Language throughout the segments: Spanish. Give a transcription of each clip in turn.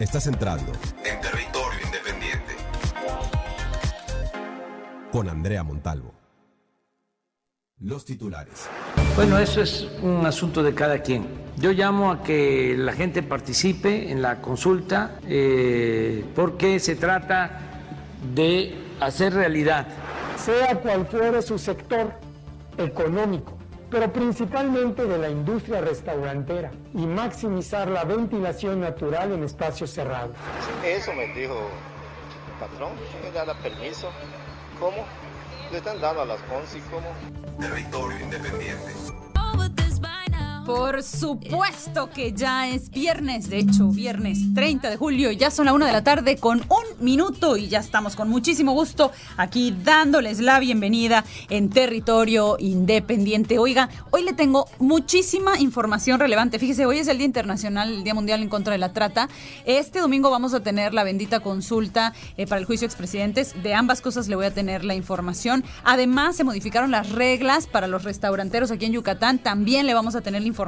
Estás entrando en territorio independiente con Andrea Montalvo. Los titulares. Bueno, eso es un asunto de cada quien. Yo llamo a que la gente participe en la consulta eh, porque se trata de hacer realidad. Sea cual fuere su sector económico, pero principalmente de la industria restaurantera y maximizar la ventilación natural en espacios cerrados. Eso me dijo el patrón, que da permiso. ¿Cómo? Le están dando a las 11 y cómo. Territorio independiente. Por supuesto que ya es viernes, de hecho, viernes 30 de julio, ya son la una de la tarde con un minuto y ya estamos con muchísimo gusto aquí dándoles la bienvenida en territorio independiente. Oiga, hoy le tengo muchísima información relevante. Fíjese, hoy es el Día Internacional, el Día Mundial en contra de la Trata. Este domingo vamos a tener la bendita consulta eh, para el juicio de expresidentes. De ambas cosas le voy a tener la información. Además, se modificaron las reglas para los restauranteros aquí en Yucatán. También le vamos a tener la información.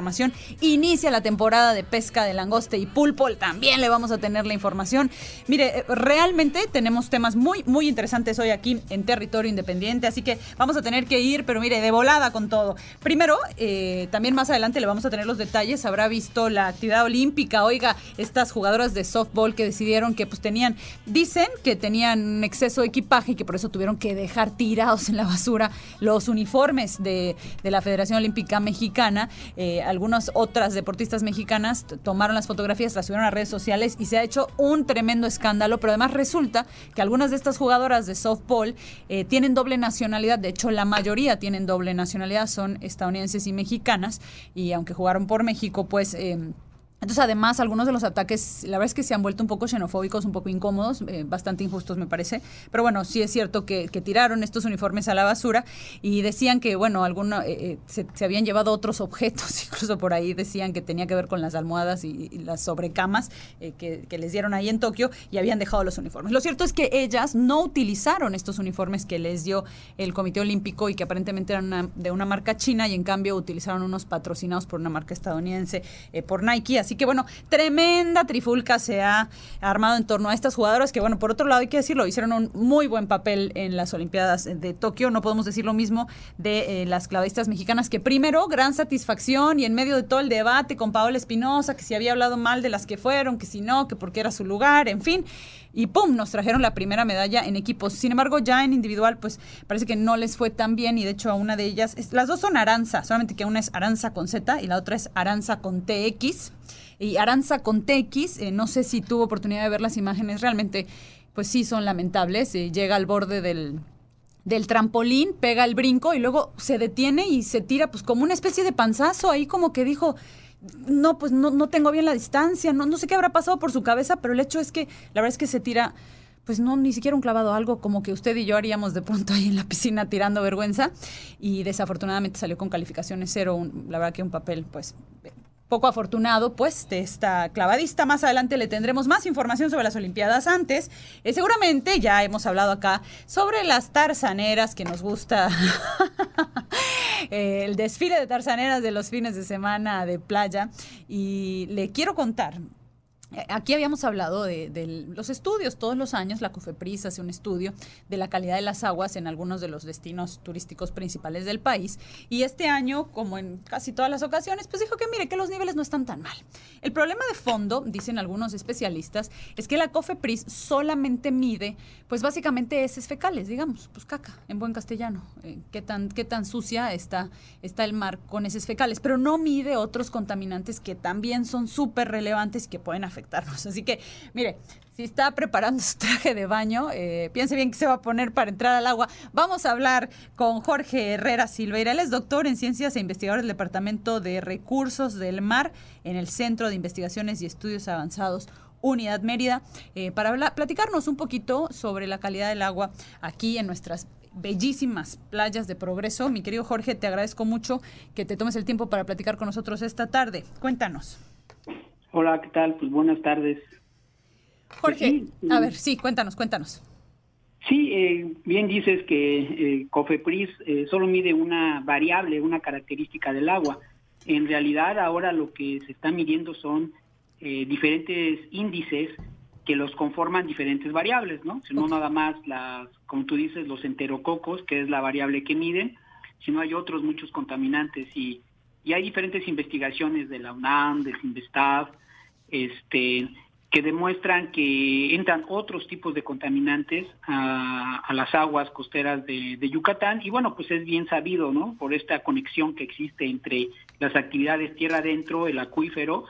Inicia la temporada de pesca de langoste y pulpo, también le vamos a tener la información. Mire, eh, realmente tenemos temas muy, muy interesantes hoy aquí en territorio independiente, así que vamos a tener que ir, pero mire, de volada con todo. Primero, eh, también más adelante le vamos a tener los detalles, habrá visto la actividad olímpica, oiga, estas jugadoras de softball que decidieron que pues tenían, dicen que tenían exceso de equipaje y que por eso tuvieron que dejar tirados en la basura los uniformes de, de la Federación Olímpica Mexicana. Eh, algunas otras deportistas mexicanas tomaron las fotografías, las subieron a redes sociales y se ha hecho un tremendo escándalo, pero además resulta que algunas de estas jugadoras de softball eh, tienen doble nacionalidad, de hecho la mayoría tienen doble nacionalidad, son estadounidenses y mexicanas, y aunque jugaron por México, pues... Eh, entonces, además, algunos de los ataques, la verdad es que se han vuelto un poco xenofóbicos, un poco incómodos, eh, bastante injustos, me parece. Pero bueno, sí es cierto que, tiraron estos uniformes a la basura y decían que, bueno, alguno, eh, eh, se, habían llevado otros objetos, incluso por ahí decían que tenía que ver con las almohadas y, las sobrecamas que, les dieron ahí en Tokio y habían dejado los uniformes. Lo cierto es que ellas no utilizaron estos uniformes que les dio el Comité Olímpico y que aparentemente eran de una marca china y en cambio utilizaron unos patrocinados por una marca estadounidense, por Nike. Así Así que bueno, tremenda trifulca se ha armado en torno a estas jugadoras que bueno, por otro lado hay que decirlo, hicieron un muy buen papel en las Olimpiadas de Tokio. No podemos decir lo mismo de eh, las clavadistas mexicanas que primero, gran satisfacción y en medio de todo el debate con Paola Espinosa, que si había hablado mal de las que fueron, que si no, que porque era su lugar, en fin y ¡pum! nos trajeron la primera medalla en equipos. Sin embargo, ya en individual, pues parece que no les fue tan bien y de hecho a una de ellas, las dos son Aranza, solamente que una es Aranza con Z y la otra es Aranza con TX. Y Aranza con TX, eh, no sé si tuvo oportunidad de ver las imágenes, realmente pues sí son lamentables. Eh, llega al borde del, del trampolín, pega el brinco y luego se detiene y se tira pues como una especie de panzazo ahí como que dijo, no, pues no, no tengo bien la distancia, no, no sé qué habrá pasado por su cabeza, pero el hecho es que la verdad es que se tira, pues no, ni siquiera un clavado, algo como que usted y yo haríamos de pronto ahí en la piscina tirando vergüenza y desafortunadamente salió con calificaciones cero, la verdad que un papel pues poco afortunado, pues, de esta clavadista. Más adelante le tendremos más información sobre las Olimpiadas antes. Eh, seguramente ya hemos hablado acá sobre las tarzaneras que nos gusta. Eh, el desfile de tarzaneras de los fines de semana de playa. Y le quiero contar Aquí habíamos hablado de, los estudios. Todos los años la COFEPRIS hace un estudio de la calidad de las aguas en algunos de los destinos turísticos principales del país. Y este año, como en casi todas las ocasiones, pues dijo que mire que los niveles no están tan mal. El problema de fondo, dicen algunos especialistas, es que la COFEPRIS solamente mide, pues básicamente heces fecales, digamos, pues caca, en buen castellano. Eh, qué, tan, qué tan sucia está, está el mar con heces fecales, pero no mide otros contaminantes que también son súper relevantes y que pueden afectar Así que, mire, si está preparando su traje de baño, eh, piense bien que se va a poner para entrar al agua. Vamos a hablar con Jorge Herrera Silveira. Él es doctor en ciencias e investigador del Departamento de Recursos del Mar en el Centro de Investigaciones y Estudios Avanzados Unidad Mérida, eh, para platicarnos un poquito sobre la calidad del agua aquí en nuestras bellísimas playas de progreso. Mi querido Jorge, te agradezco mucho que te tomes el tiempo para platicar con nosotros esta tarde. Cuéntanos. Hola, ¿qué tal? Pues buenas tardes. Jorge, pues a ver, sí, cuéntanos, cuéntanos. Sí, eh, bien dices que eh, COFEPRIS eh, solo mide una variable, una característica del agua. En realidad ahora lo que se está midiendo son eh, diferentes índices que los conforman diferentes variables, ¿no? No nada más las, como tú dices, los enterococos, que es la variable que miden, sino hay otros muchos contaminantes y, y hay diferentes investigaciones de la UNAM, del CINVESTAF, este, que demuestran que entran otros tipos de contaminantes a, las aguas costeras de, Yucatán y bueno, pues es bien sabido, ¿no? Por esta conexión que existe entre las actividades tierra adentro, el acuífero,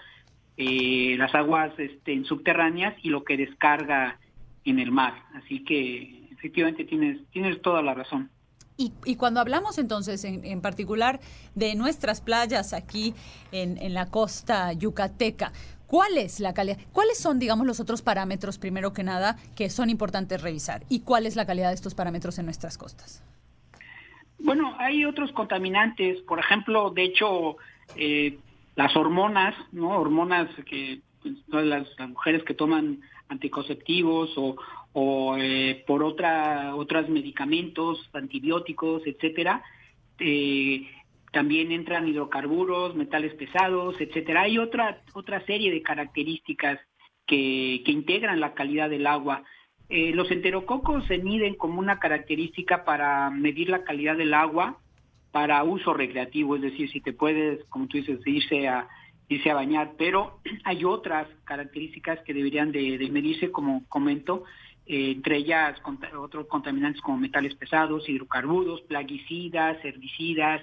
eh, las aguas este, subterráneas y lo que descarga en el mar. Así que efectivamente tienes, tienes toda la razón. Y, y, cuando hablamos entonces en, en, particular de nuestras playas aquí en, en la costa yucateca, ¿Cuál es la calidad? ¿Cuáles son, digamos, los otros parámetros, primero que nada, que son importantes revisar? ¿Y cuál es la calidad de estos parámetros en nuestras costas? Bueno, hay otros contaminantes, por ejemplo, de hecho, eh, las hormonas, ¿no? Hormonas que pues, todas las, mujeres que toman anticonceptivos o, o eh, por otra, otros medicamentos, antibióticos, etcétera, eh, también entran hidrocarburos, metales pesados, etcétera. Hay otra, otra serie de características que, que integran la calidad del agua. Eh, los enterococos se miden como una característica para medir la calidad del agua para uso recreativo, es decir, si te puedes, como tú dices, irse a irse a bañar, pero hay otras características que deberían de, medirse, como comento, entre ellas otros contaminantes como metales pesados, hidrocarburos, plaguicidas, herbicidas,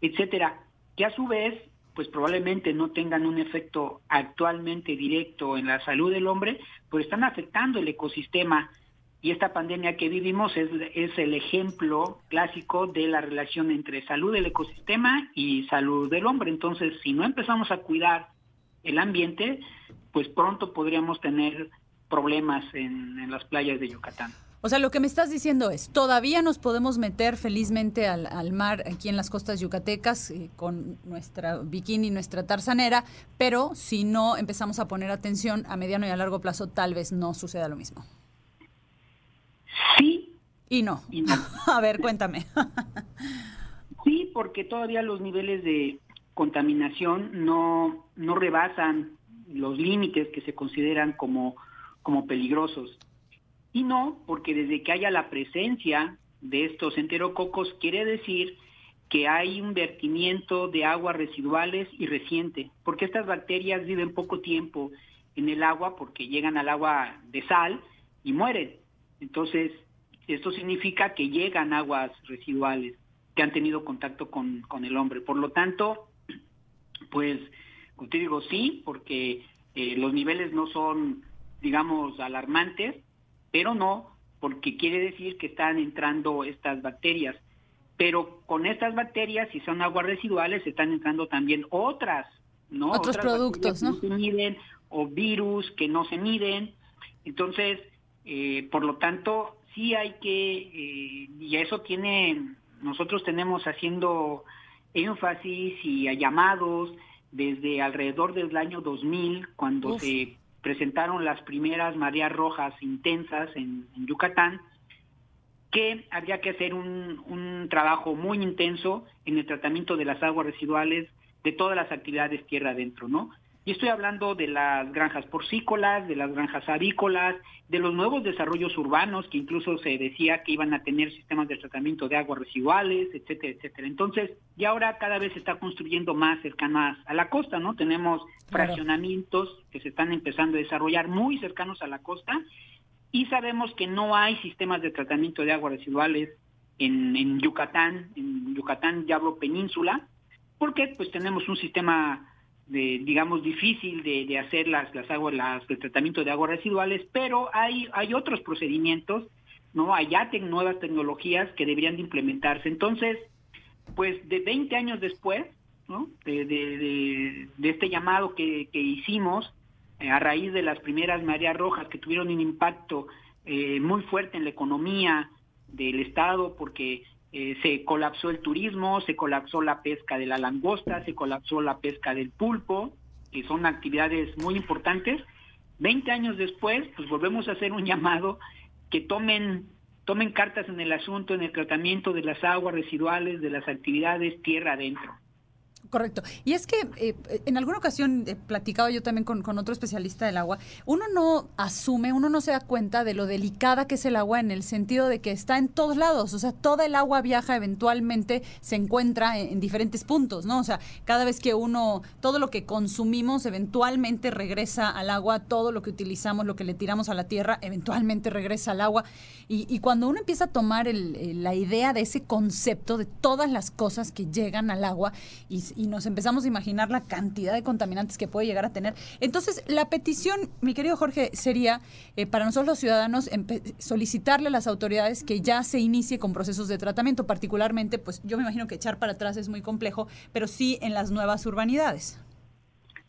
etcétera, que a su vez, pues probablemente no tengan un efecto actualmente directo en la salud del hombre, pues están afectando el ecosistema. Y esta pandemia que vivimos es, es el ejemplo clásico de la relación entre salud del ecosistema y salud del hombre. Entonces, si no empezamos a cuidar el ambiente, pues pronto podríamos tener problemas en, en las playas de Yucatán. O sea, lo que me estás diciendo es, todavía nos podemos meter felizmente al, mar aquí en las costas yucatecas eh, con nuestra bikini, nuestra tarzanera, pero si no empezamos a poner atención a mediano y a largo plazo, tal vez no suceda lo mismo. Sí. Y no. Y no. a ver, cuéntame. sí, porque todavía los niveles de contaminación no, no rebasan los límites que se consideran como, como peligrosos. Y no, porque desde que haya la presencia de estos enterococos quiere decir que hay un vertimiento de aguas residuales y reciente, porque estas bacterias viven poco tiempo en el agua porque llegan al agua de sal y mueren. Entonces, esto significa que llegan aguas residuales que han tenido contacto con, con el hombre. Por lo tanto, pues, te digo, sí, porque eh, los niveles no son, digamos, alarmantes, pero no porque quiere decir que están entrando estas bacterias. Pero con estas bacterias, si son aguas residuales, están entrando también otras, ¿no? Otros productos, ¿no? se miden, o virus que no se miden. Entonces, eh, por lo tanto, sí hay que, eh, y eso tiene, nosotros tenemos haciendo énfasis y llamados desde alrededor del año 2000, cuando se presentaron las primeras mareas rojas intensas en, Yucatán, que habría que hacer un, un, trabajo muy intenso en el tratamiento de las aguas residuales de todas las actividades tierra adentro, ¿no? Y estoy hablando de las granjas porcícolas, de las granjas avícolas, de los nuevos desarrollos urbanos que incluso se decía que iban a tener sistemas de tratamiento de aguas residuales, etcétera, etcétera. Entonces, y ahora cada vez se está construyendo más cercanas a la costa, ¿no? Tenemos fraccionamientos que se están empezando a desarrollar muy cercanos a la costa y sabemos que no hay sistemas de tratamiento de aguas residuales en, en Yucatán, en Yucatán ya hablo península, porque pues tenemos un sistema digamos, difícil de, hacer las, las aguas, las, el tratamiento de aguas residuales, pero hay, hay otros procedimientos, ¿no? Ya nuevas tecnologías que deberían de implementarse. Entonces, pues de 20 años después, ¿no? De, de, este llamado que, que hicimos eh, a raíz de las primeras mareas rojas que tuvieron un impacto eh, muy fuerte en la economía del Estado, porque eh, se colapsó el turismo, se colapsó la pesca de la langosta, se colapsó la pesca del pulpo, que son actividades muy importantes. Veinte años después, pues volvemos a hacer un llamado que tomen, tomen cartas en el asunto, en el tratamiento de las aguas residuales, de las actividades tierra adentro. Correcto. Y es que eh, en alguna ocasión he platicado yo también con, con, otro especialista del agua, uno no asume, uno no se da cuenta de lo delicada que es el agua en el sentido de que está en todos lados, o sea, toda el agua viaja eventualmente, se encuentra en, diferentes puntos, ¿no? O sea, cada vez que uno, todo lo que consumimos eventualmente regresa al agua, todo lo que utilizamos, lo que le tiramos a la tierra, eventualmente regresa al agua. Y, y cuando uno empieza a tomar el, la idea de ese concepto de todas las cosas que llegan al agua y nos empezamos a imaginar la cantidad de contaminantes que puede llegar a tener. Entonces, la petición, mi querido Jorge, sería eh, para nosotros los ciudadanos solicitarle a las autoridades que ya se inicie con procesos de tratamiento, particularmente, pues yo me imagino que echar para atrás es muy complejo, pero sí en las nuevas urbanidades.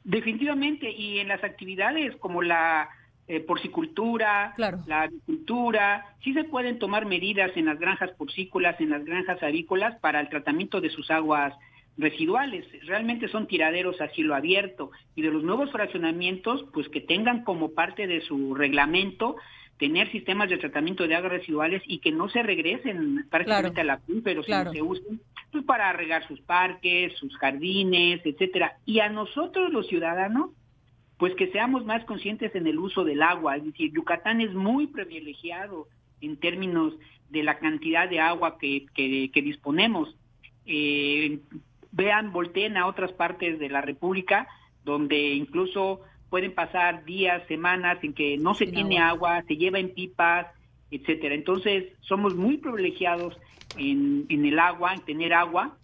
Definitivamente, y en las actividades como la eh, porcicultura, la agricultura, sí se pueden tomar medidas en las granjas porcícolas, en las granjas avícolas para el tratamiento de sus aguas residuales, realmente son tiraderos a cielo abierto y de los nuevos fraccionamientos, pues que tengan como parte de su reglamento tener sistemas de tratamiento de aguas residuales y que no se regresen prácticamente a la PUN, pero se usen pues, para regar sus parques, sus jardines, etcétera. Y a nosotros los ciudadanos, pues que seamos más conscientes en el uso del agua, es decir, Yucatán es muy privilegiado en términos de la cantidad de agua que, que, disponemos. Eh, vean, volteen a otras partes de la República, donde incluso pueden pasar días, semanas en que no se tiene agua. se lleva en pipas, etcétera. Entonces, somos muy privilegiados en, en el agua, en tener agua,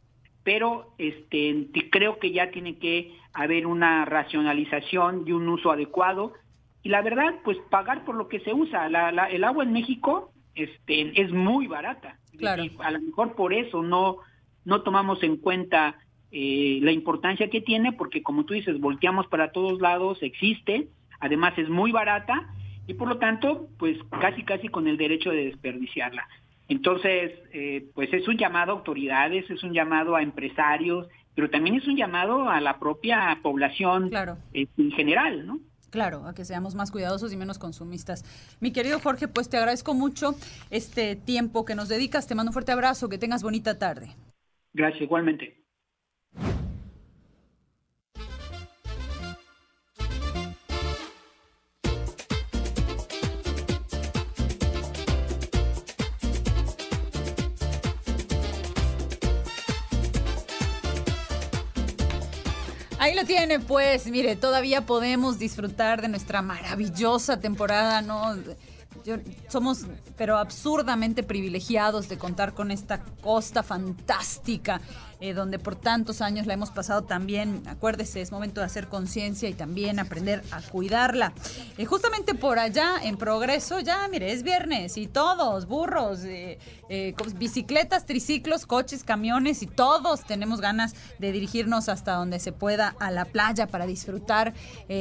pero este creo que ya tiene que haber una racionalización y un uso adecuado y la verdad pues pagar por lo que se usa la, el agua en México este es muy barata claro. a lo mejor por eso no no tomamos en cuenta eh, la importancia que tiene, porque como tú dices, volteamos para todos lados, existe, además es muy barata y por lo tanto, pues casi casi con el derecho de desperdiciarla. Entonces, eh, pues es un llamado a autoridades, es un llamado a empresarios, pero también es un llamado a la propia población claro. Eh, en general, ¿no? Claro, a que seamos más cuidadosos y menos consumistas. Mi querido Jorge, pues te agradezco mucho este tiempo que nos dedicas. Te mando un fuerte abrazo. Que tengas bonita tarde. Gracias, igualmente. Ahí lo tiene, pues, mire, todavía podemos disfrutar de nuestra maravillosa temporada, ¿no? Somos, pero absurdamente privilegiados de contar con esta costa fantástica eh, donde por tantos años la hemos pasado también. Acuérdese, es momento de hacer conciencia y también aprender a cuidarla. Eh, justamente por allá, en progreso, ya, mire, es viernes y todos, burros, eh, bicicletas, triciclos, coches, camiones y todos tenemos ganas de dirigirnos hasta donde se pueda a la playa para disfrutar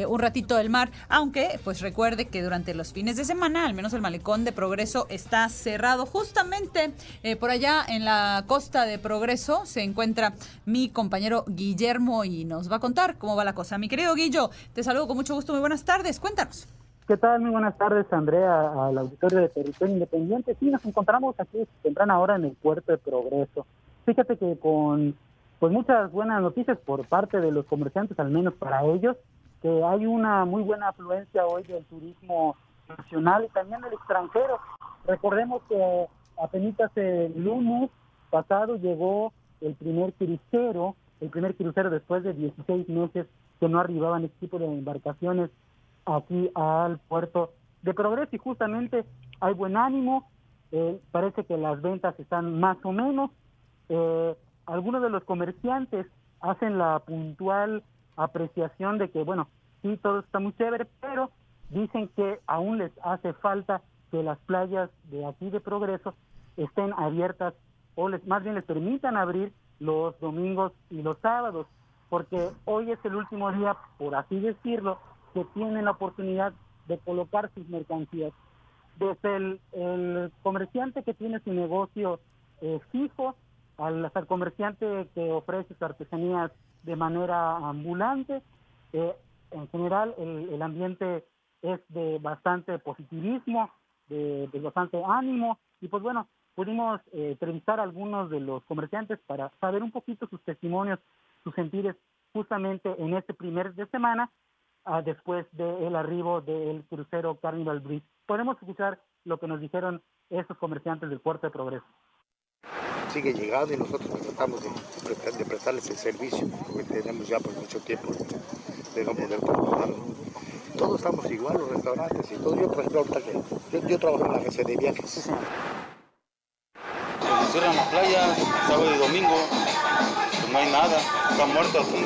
un ratito del mar. Aunque, pues recuerde que durante los fines de semana, al menos el malecón de progreso está cerrado. Justamente por allá en la costa de progreso se encuentra entra mi compañero Guillermo y nos va a contar cómo va la cosa. Mi querido Guillo, te saludo con mucho gusto. Muy buenas tardes. Cuéntanos. ¿Qué tal? Muy buenas tardes, Andrea, al auditorio de Territorio Independiente. Sí, nos encontramos aquí temprana hora en el puerto de Progreso. Fíjate que con pues muchas buenas noticias por parte de los comerciantes, al menos para ellos, que hay una muy buena afluencia hoy del turismo nacional y también del extranjero. Recordemos que apenas el lunes pasado llegó el primer crucero, el primer crucero después de 16 meses que no arribaban este tipo de embarcaciones aquí al puerto de Progreso y justamente hay buen ánimo, eh, parece que las ventas están más o menos, eh, algunos de los comerciantes hacen la puntual apreciación de que, bueno, sí, todo está muy chévere, pero dicen que aún les hace falta que las playas de aquí de Progreso estén abiertas o les, más bien les permitan abrir los domingos y los sábados, porque hoy es el último día, por así decirlo, que tienen la oportunidad de colocar sus mercancías. Desde el, comerciante que tiene su negocio eh, fijo, al, hasta el comerciante que ofrece sus artesanías de manera ambulante, eh, en general el, ambiente es de bastante positivismo, de bastante ánimo, y pues bueno, pudimos eh, entrevistar a algunos de los comerciantes para saber un poquito sus testimonios, sus sentires justamente en este primer de semana uh, después del arribo del crucero Carnival Breeze. Podemos escuchar lo que nos dijeron esos comerciantes del puerto de Progreso. Sigue llegando y nosotros tratamos de, de prestarles el servicio, porque tenemos ya por mucho tiempo de no poder controlarlo. Todos estamos igual, los restaurantes y todo. Yo, por ejemplo, ahorita que yo, yo trabajo en la agencia de viajes. Se cierran las playas, sábado y domingo, pues no hay nada, está muerto aquí,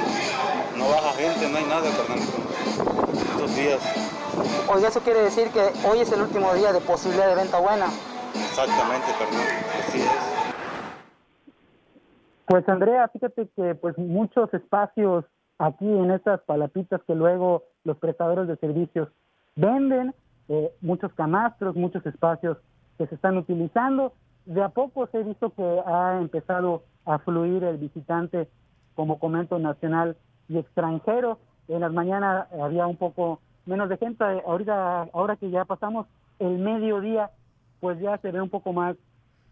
no baja gente, no hay nada, carnalito, estos días. Oye, eso quiere decir que hoy es el último día de posibilidad de venta buena. Exactamente, carnal, así es. Pues Andrea, fíjate que pues muchos espacios aquí en estas palapitas que luego los prestadores de servicios venden, eh, muchos camastros, muchos espacios que se están utilizando. De a poco se ha visto que ha empezado a fluir el visitante, como comento, nacional y extranjero. En las mañanas había un poco menos de gente. Ahorita, ahora que ya pasamos el mediodía, pues ya se ve un poco más,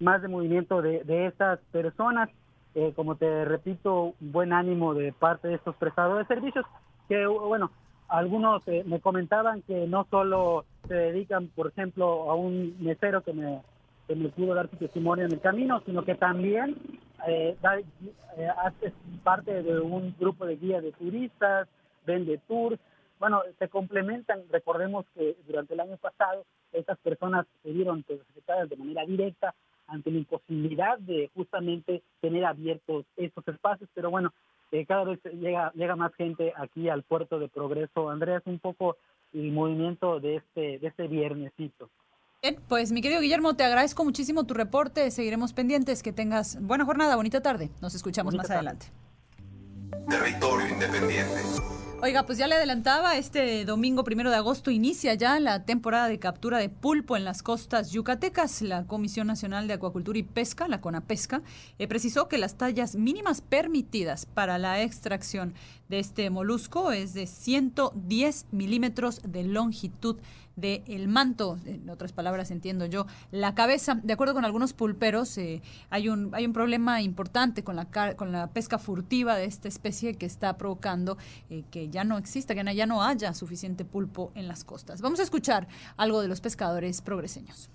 más de movimiento de, de estas personas. Eh, como te repito, buen ánimo de parte de estos prestadores de servicios, que bueno, algunos eh, me comentaban que no solo se dedican, por ejemplo, a un mesero que me, que me pudo dar su testimonio en el camino, sino que también eh, eh, hace parte de un grupo de guías de turistas, vende tours, bueno, se complementan. Recordemos que durante el año pasado estas personas se vieron afectadas de manera directa ante la imposibilidad de justamente tener abiertos estos espacios, pero bueno, eh, cada vez llega llega más gente aquí al puerto de Progreso. Andrés, un poco el movimiento de este de este viernesito. Bien, pues mi querido Guillermo, te agradezco muchísimo tu reporte. Seguiremos pendientes. Que tengas buena jornada, bonita tarde. Nos escuchamos Bonita más tarde. adelante. Territorio independiente. Oiga, pues ya le adelantaba, este domingo primero de agosto inicia ya la temporada de captura de pulpo en las costas yucatecas. La Comisión Nacional de Acuacultura y Pesca, la CONAPESCA, eh, precisó que las tallas mínimas permitidas para la extracción de este molusco es de 110 milímetros de longitud del manto, en otras palabras entiendo yo, la cabeza. De acuerdo con algunos pulperos, eh, hay, un, hay un problema importante con la, con la pesca furtiva de esta especie que está provocando eh, que ya no exista, que ya no haya suficiente pulpo en las costas. Vamos a escuchar algo de los pescadores progreseños.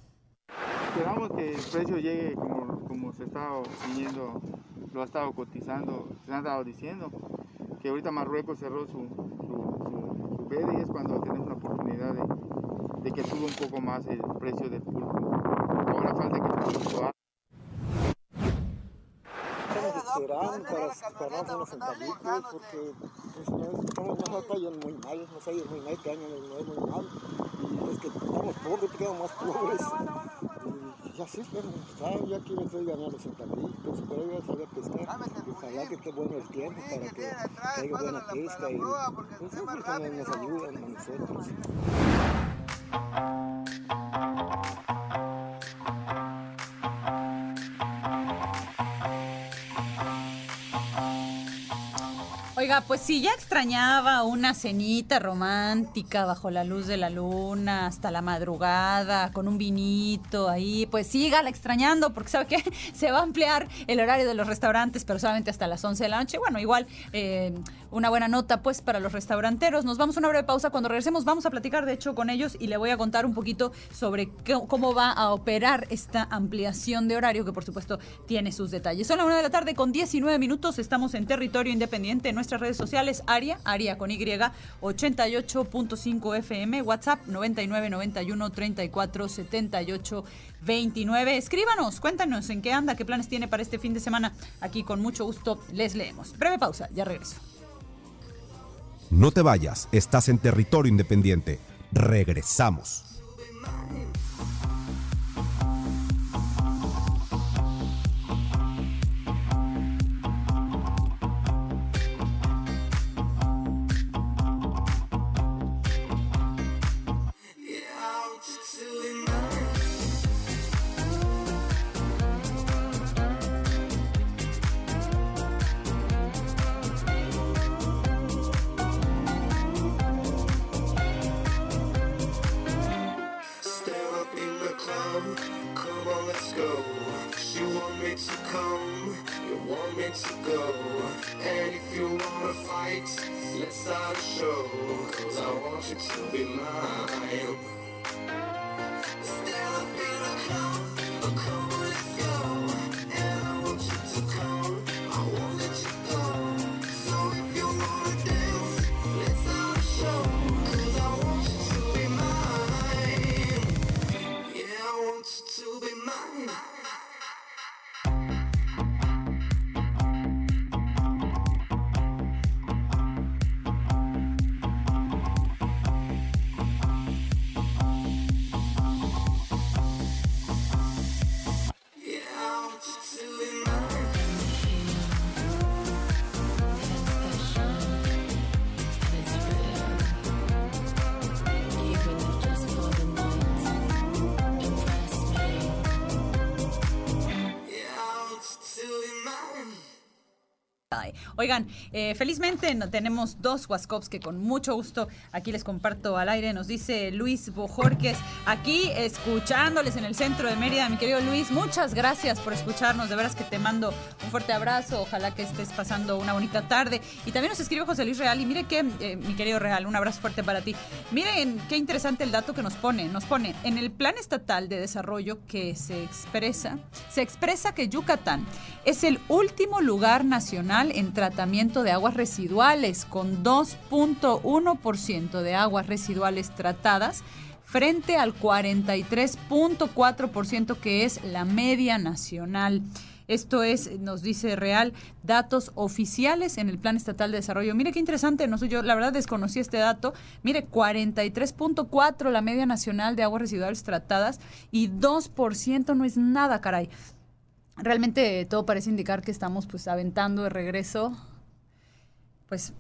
Esperamos que el precio llegue como, como se está viniendo, lo ha estado cotizando, se ha estado diciendo, que ahorita Marruecos cerró su, su, y es cuando tenemos la oportunidad de, de que suba un poco más el precio del pulpo. Ahora falta que el pulpo esperando para ganarnos unos centavitos porque pues, no- estamos nos ha ido muy mal, ha ido muy mal, este año ha ido muy mal. Y es que estamos pobres, quedamos más pobres. Y así estamos, ¿sabes? Yo aquí me estoy ganando centavitos, pero yo voy a saber pescar. Y ojalá que esté bueno el tiempo para que haya buena pesca y pues también nos ayuda a nosotros. Oiga, pues si ya extrañaba una cenita romántica bajo la luz de la luna hasta la madrugada con un vinito ahí, pues sígala extrañando porque sabe que se va a ampliar el horario de los restaurantes, pero solamente hasta las 11 de la noche. Bueno, igual eh, una buena nota pues para los restauranteros. Nos vamos a una breve pausa. Cuando regresemos vamos a platicar de hecho con ellos y le voy a contar un poquito sobre cómo va a operar esta ampliación de horario que por supuesto tiene sus detalles. Son la una de la tarde con 19 minutos. Estamos en territorio independiente en nuestras redes sociales. Aria, Aria con Y, 88.5 FM, WhatsApp 9991 34 78 29. Escríbanos, cuéntanos en qué anda, qué planes tiene para este fin de semana. Aquí con mucho gusto les leemos. Breve pausa, ya regreso. No te vayas, estás en territorio independiente. Regresamos. Show. Cause I want you to be mine. Eh, felizmente tenemos dos WhatsApps que con mucho gusto aquí les comparto al aire. Nos dice Luis Bojorques, aquí escuchándoles en el centro de Mérida. Mi querido Luis, muchas gracias por escucharnos. De veras que te mando un fuerte abrazo. Ojalá que estés pasando una bonita tarde. Y también nos escribe José Luis Real. Y mire que, eh, mi querido Real, un abrazo fuerte para ti. Miren qué interesante el dato que nos pone. Nos pone en el Plan Estatal de Desarrollo que se expresa, se expresa que Yucatán es el último lugar nacional en tratamiento de aguas residuales, con 2.1% de aguas residuales tratadas frente al 43.4% que es la media nacional. Esto es, nos dice Real, datos oficiales en el Plan Estatal de Desarrollo. Mire qué interesante, no sé, yo la verdad desconocí este dato. Mire, 43.4 la media nacional de aguas residuales tratadas y 2% no es nada, caray. Realmente todo parece indicar que estamos pues aventando de regreso pues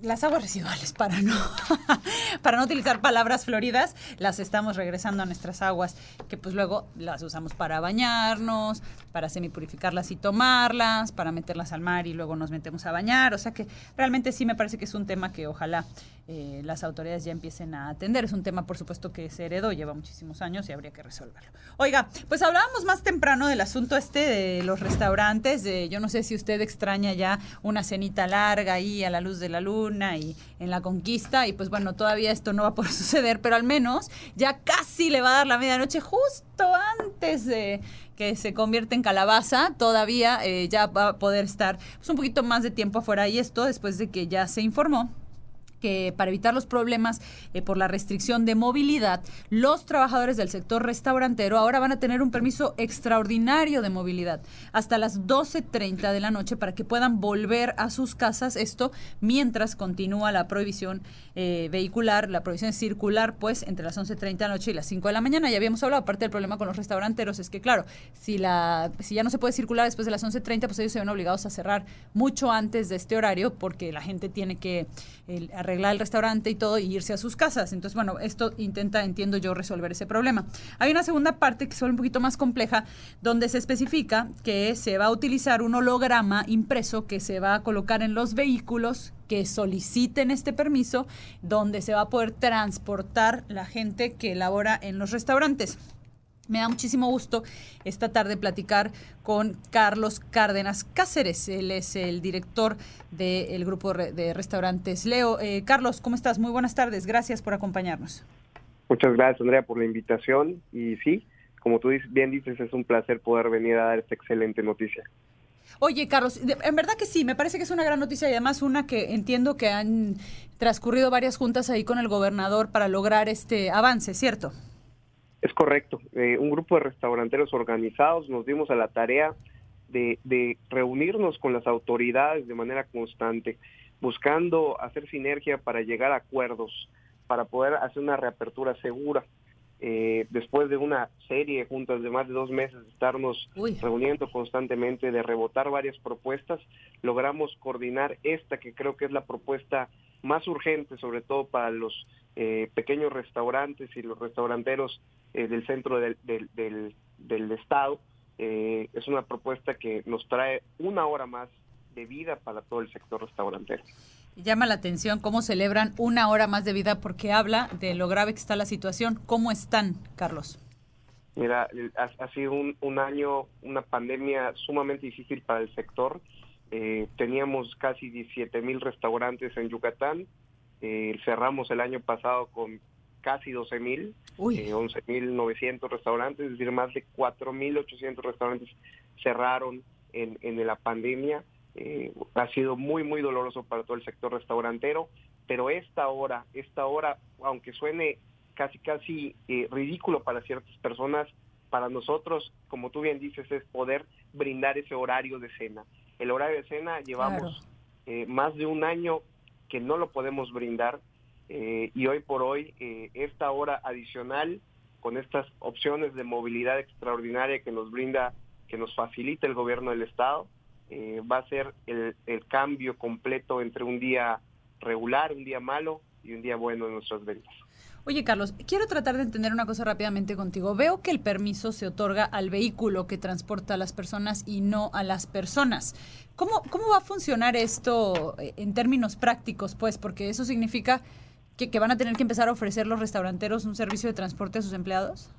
las aguas residuales para no para no utilizar palabras floridas, las estamos regresando a nuestras aguas que pues luego las usamos para bañarnos, para semipurificarlas y tomarlas, para meterlas al mar y luego nos metemos a bañar, o sea que realmente sí me parece que es un tema que ojalá eh, las autoridades ya empiecen a atender. Es un tema, por supuesto, que se heredó, lleva muchísimos años y habría que resolverlo. Oiga, pues hablábamos más temprano del asunto este de los restaurantes. Yo no sé si usted extraña ya una cenita larga ahí a la luz de la luna y en la conquista. Y pues bueno, todavía esto no va a poder suceder, pero al menos ya casi le va a dar la medianoche justo antes de que se convierte en calabaza, todavía eh, ya va a poder estar pues, un poquito más de tiempo afuera. Y esto después de que ya se informó que para evitar los problemas eh, por la restricción de movilidad, los trabajadores del sector restaurantero ahora van a tener un permiso extraordinario de movilidad hasta las 12.30 de la noche para que puedan volver a sus casas. Esto mientras continúa la prohibición eh, vehicular, la prohibición circular, pues entre las 11.30 de la noche y las 5 de la mañana. Ya habíamos hablado, aparte del problema con los restauranteros es que, claro, si, la, si ya no se puede circular después de las 11.30, pues ellos se ven obligados a cerrar mucho antes de este horario porque la gente tiene que el, arreglar el restaurante y todo y irse a sus casas. Entonces, bueno, esto intenta, entiendo yo, resolver ese problema. Hay una segunda parte que es un poquito más compleja, donde se especifica que se va a utilizar un holograma impreso que se va a colocar en los vehículos que soliciten este permiso, donde se va a poder transportar la gente que labora en los restaurantes. Me da muchísimo gusto esta tarde platicar con Carlos Cárdenas Cáceres. Él es el director del grupo de restaurantes Leo. Eh, Carlos, ¿cómo estás? Muy buenas tardes. Gracias por acompañarnos. Muchas gracias, Andrea, por la invitación. Y sí, como tú bien dices, es un placer poder venir a dar esta excelente noticia. Oye, Carlos, en verdad que sí, me parece que es una gran noticia y además una que entiendo que han transcurrido varias juntas ahí con el gobernador para lograr este avance, ¿cierto? Es correcto. Eh, un grupo de restauranteros organizados nos dimos a la tarea de, de, reunirnos con las autoridades de manera constante, buscando hacer sinergia para llegar a acuerdos, para poder hacer una reapertura segura. Eh, después de una serie de juntas de más de dos meses de estarnos Uy. reuniendo constantemente, de rebotar varias propuestas, logramos coordinar esta que creo que es la propuesta más urgente, sobre todo para los eh, pequeños restaurantes y los restauranteros eh, del centro del, del, del, del estado. Eh, es una propuesta que nos trae una hora más de vida para todo el sector restaurantero. Llama la atención cómo celebran una hora más de vida porque habla de lo grave que está la situación. ¿Cómo están, Carlos? Mira, ha, ha sido un, un, año, una pandemia sumamente difícil para el sector Eh, teníamos casi 17 mil restaurantes en Yucatán. Eh, cerramos el año pasado con casi 12 mil, eh, 11.900 restaurantes, es decir, más de 4.800 restaurantes cerraron en, en la pandemia. Eh, ha sido muy, muy doloroso para todo el sector restaurantero, pero esta hora, esta hora, aunque suene casi, casi eh, ridículo para ciertas personas, para nosotros, como tú bien dices, es poder brindar ese horario de cena. El horario de cena llevamos eh, más de un año que no lo podemos brindar eh, y hoy por hoy eh, esta hora adicional con estas opciones de movilidad extraordinaria que nos brinda, que nos facilita el gobierno del estado, eh, va a ser el, el cambio completo entre un día regular, un día malo y un día bueno en nuestras ventas. Oye, Carlos, quiero tratar de entender una cosa rápidamente contigo. Veo que el permiso se otorga al vehículo que transporta a las personas y no a las personas. ¿Cómo, cómo va a funcionar esto eh, en términos prácticos? Pues, porque eso significa que, que van a tener que empezar a ofrecer los restauranteros un servicio de transporte a sus empleados.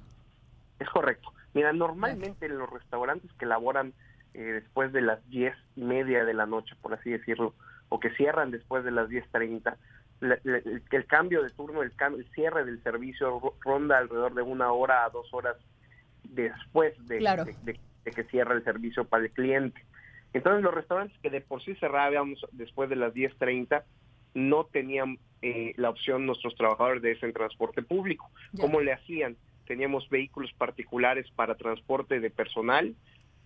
Es correcto. Mira, normalmente en los restaurantes que laboran eh, después de las diez y media de la noche, por así decirlo, o que cierran después de las 10.30, la- la- el, el cambio de turno, el, cam- el cierre del servicio ro- ronda alrededor de una hora a dos horas después de, Claro. de- de- de que cierra el servicio para el cliente. Entonces los restaurantes que de por sí cerrábamos después de las 10.30 no tenían eh, la opción nuestros trabajadores de ese transporte público. ¿Cómo le hacían? Teníamos vehículos particulares para transporte de personal,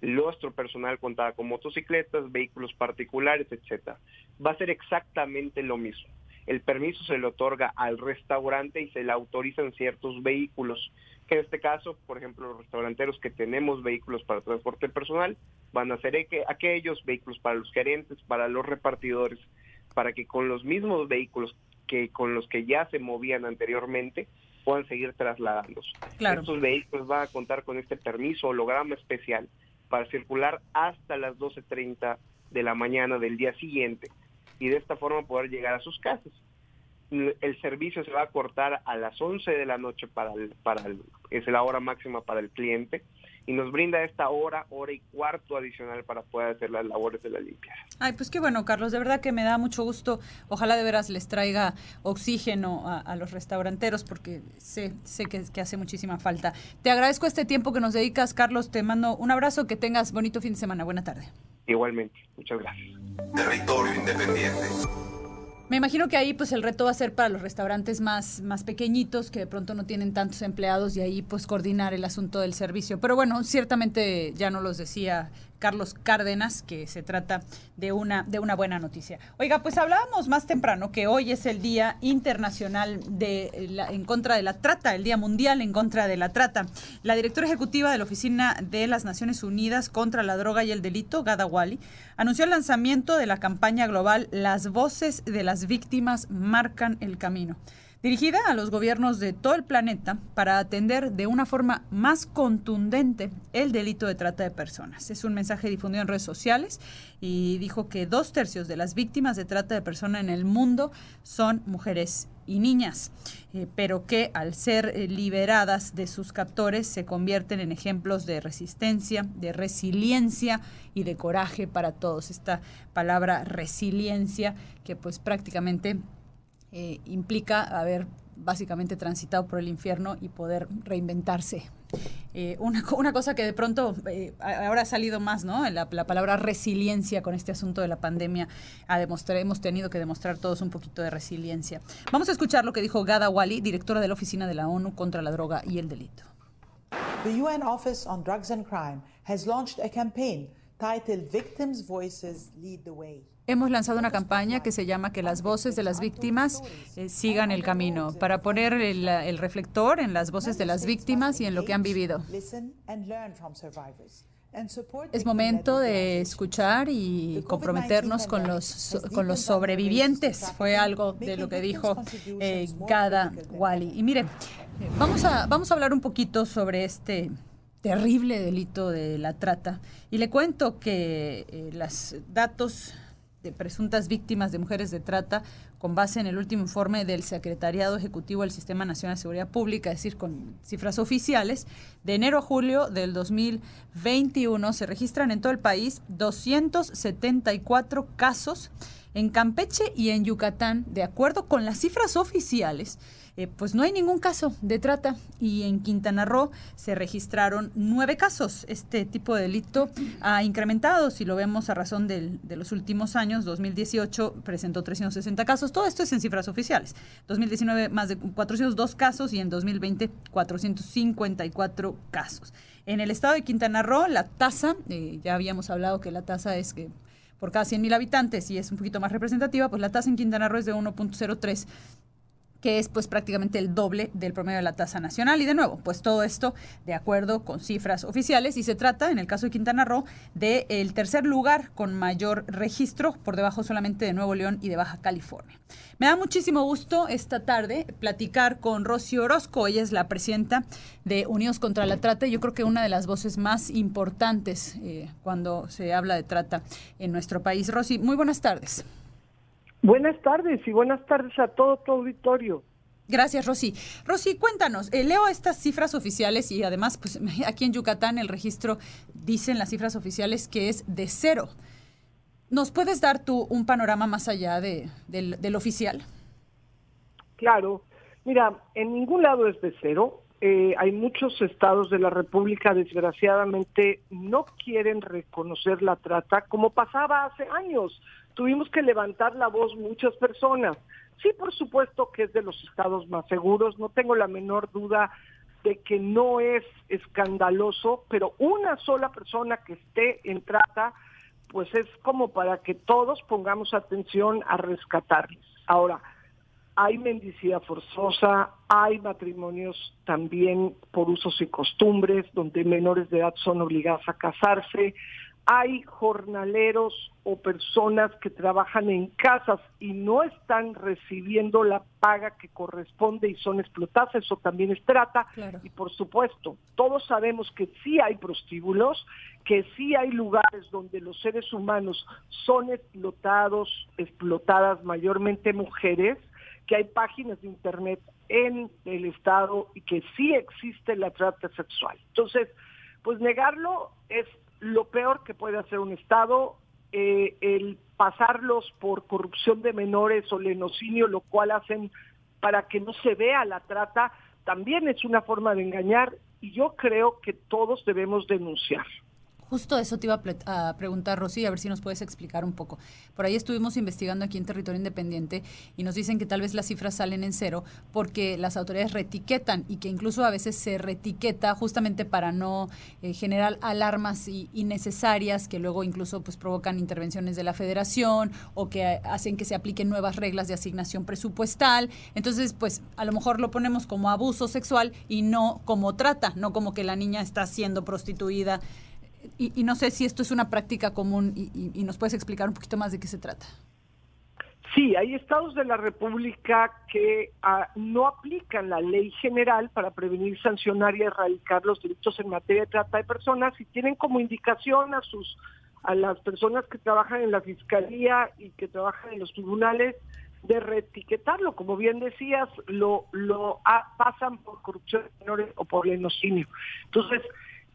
nuestro personal contaba con motocicletas, vehículos particulares, etcétera. Va a ser exactamente lo mismo. El permiso se le otorga al restaurante y se le autorizan ciertos vehículos. Que en este caso, por ejemplo, los restauranteros que tenemos vehículos para transporte personal van a ser aquellos vehículos para los gerentes, para los repartidores, para que con los mismos vehículos que con los que ya se movían anteriormente puedan seguir trasladándose. Claro. Estos vehículos van a contar con este permiso holograma especial para circular hasta las 12.30 de la mañana del día siguiente y de esta forma poder llegar a sus casas. El servicio se va a cortar a las 11 de la noche para para es la hora máxima para el cliente y nos brinda esta hora, hora y cuarto adicional para poder hacer las labores de la limpieza. Ay, pues qué bueno, Carlos, de verdad que me da mucho gusto. Ojalá de veras les traiga oxígeno a, a los restauranteros porque sé, sé que, que hace muchísima falta. Te agradezco este tiempo que nos dedicas, Carlos. Te mando un abrazo, que tengas bonito fin de semana. Buena tarde. Igualmente, muchas gracias. Territorio independiente. Me imagino que ahí pues el reto va a ser para los restaurantes más, más pequeñitos que de pronto no tienen tantos empleados y ahí pues coordinar el asunto del servicio. Pero bueno, ciertamente ya no los decía Carlos Cárdenas que se trata de una, de una buena noticia. Oiga, pues hablábamos más temprano que hoy es el Día Internacional de la- en contra de la trata, el Día Mundial en contra de la trata. La directora ejecutiva de la Oficina de las Naciones Unidas contra la Droga y el Delito, Gada Wali, anunció el lanzamiento de la campaña global Las voces de las víctimas marcan el camino dirigida a los gobiernos de todo el planeta para atender de una forma más contundente el delito de trata de personas. Es un mensaje difundido en redes sociales y dijo que dos tercios de las víctimas de trata de personas en el mundo son mujeres y niñas, eh, pero que al ser eh, liberadas de sus captores se convierten en ejemplos de resistencia, de resiliencia y de coraje para todos. Esta palabra resiliencia que pues prácticamente eh, implica haber básicamente transitado por el infierno y poder reinventarse. Eh, una, una cosa que de pronto eh, ahora ha salido más, ¿no? La, la palabra resiliencia con este asunto de la pandemia. A demostrar, hemos tenido que demostrar todos un poquito de resiliencia. Vamos a escuchar lo que dijo Gada Wali, directora de la Oficina de la ONU contra la Droga y el Delito. The UN Office on Drugs and Crime has launched a campaign titled Victims' Voices Lead the Way. Hemos lanzado una campaña que se llama Que las voces de las víctimas eh, sigan el camino, para poner el, reflector en las voces de las víctimas y en lo que han vivido. Es momento de escuchar y comprometernos con los, con los sobrevivientes. Fue algo de lo que dijo eh, Gada Wali. Y mire, vamos a, vamos a hablar un poquito sobre este terrible delito de la trata. Y le cuento que eh, los datos de presuntas víctimas de mujeres de trata con base en el último informe del Secretariado Ejecutivo del Sistema Nacional de Seguridad Pública, es decir, con cifras oficiales, de enero a julio del 2021 se registran en todo el país 274 casos en Campeche y en Yucatán, de acuerdo con las cifras oficiales, eh, pues no hay ningún caso de trata y en Quintana Roo se registraron nueve casos. Este tipo de delito ha incrementado, si lo vemos a razón del- de los últimos años, 2018 presentó 360 casos, todo esto es en cifras oficiales. 2019 más de 402 casos y en 2020 454 casos. En el estado de Quintana Roo la tasa, eh, ya habíamos hablado que la tasa es que por cada 100.000 habitantes y es un poquito más representativa, pues la tasa en Quintana Roo es de 1.03 que es pues prácticamente el doble del promedio de la tasa nacional. Y de nuevo, pues todo esto de acuerdo con cifras oficiales y se trata, en el caso de Quintana Roo, del el tercer lugar con mayor registro, por debajo solamente de Nuevo León y de Baja California. Me da muchísimo gusto esta tarde platicar con Rosy Orozco, ella es la presidenta de Unidos contra la Trata, yo creo que una de las voces más importantes eh, cuando se habla de trata en nuestro país. Rosy, muy buenas tardes. Buenas tardes y buenas tardes a todo tu auditorio. Gracias, Rosy. Rosy, cuéntanos, eh, leo estas cifras oficiales y además, pues aquí en Yucatán el registro dicen las cifras oficiales que es de cero. ¿Nos puedes dar tú un panorama más allá de, del, del oficial? Claro, mira, en ningún lado es de cero. Eh, hay muchos estados de la República, desgraciadamente, no quieren reconocer la trata como pasaba hace años. Tuvimos que levantar la voz muchas personas. Sí, por supuesto que es de los estados más seguros, no tengo la menor duda de que no es escandaloso, pero una sola persona que esté en trata, pues es como para que todos pongamos atención a rescatarles. Ahora, hay mendicidad forzosa, hay matrimonios también por usos y costumbres, donde menores de edad son obligadas a casarse, hay jornaleros o personas que trabajan en casas y no están recibiendo la paga que corresponde y son explotadas, eso también es trata. Y por supuesto, todos sabemos que sí hay prostíbulos, que sí hay lugares donde los seres humanos son explotados, explotadas mayormente mujeres, que hay páginas de internet en el estado y que sí existe la trata sexual. Entonces, pues negarlo es lo peor que puede hacer un estado, eh, el pasarlos por corrupción de menores o lenocinio, lo cual hacen para que no se vea la trata, también es una forma de engañar y yo creo que todos debemos denunciar. Justo eso te iba a, a preguntar, Rosy, a ver si nos puedes explicar un poco. Por ahí estuvimos investigando aquí en Territorio Independiente y nos dicen que tal vez las cifras salen en cero porque las autoridades retiquetan y que incluso a veces se retiqueta justamente para no eh, generar alarmas i- innecesarias que luego incluso pues provocan intervenciones de la federación o que hacen que se apliquen nuevas reglas de asignación presupuestal. Entonces, pues a lo mejor lo ponemos como abuso sexual y no como trata, no como que la niña está siendo prostituida y, y no sé si esto es una práctica común y, nos puedes explicar un poquito más de qué se trata. Sí, hay estados de la República que ah, no aplican la ley general para prevenir, sancionar y erradicar los delitos en materia de trata de personas y tienen como indicación a sus a las personas que trabajan en la fiscalía y que trabajan en los tribunales de reetiquetarlo, como bien decías, lo lo ah, pasan por corrupción menores o por lenocinio. Entonces,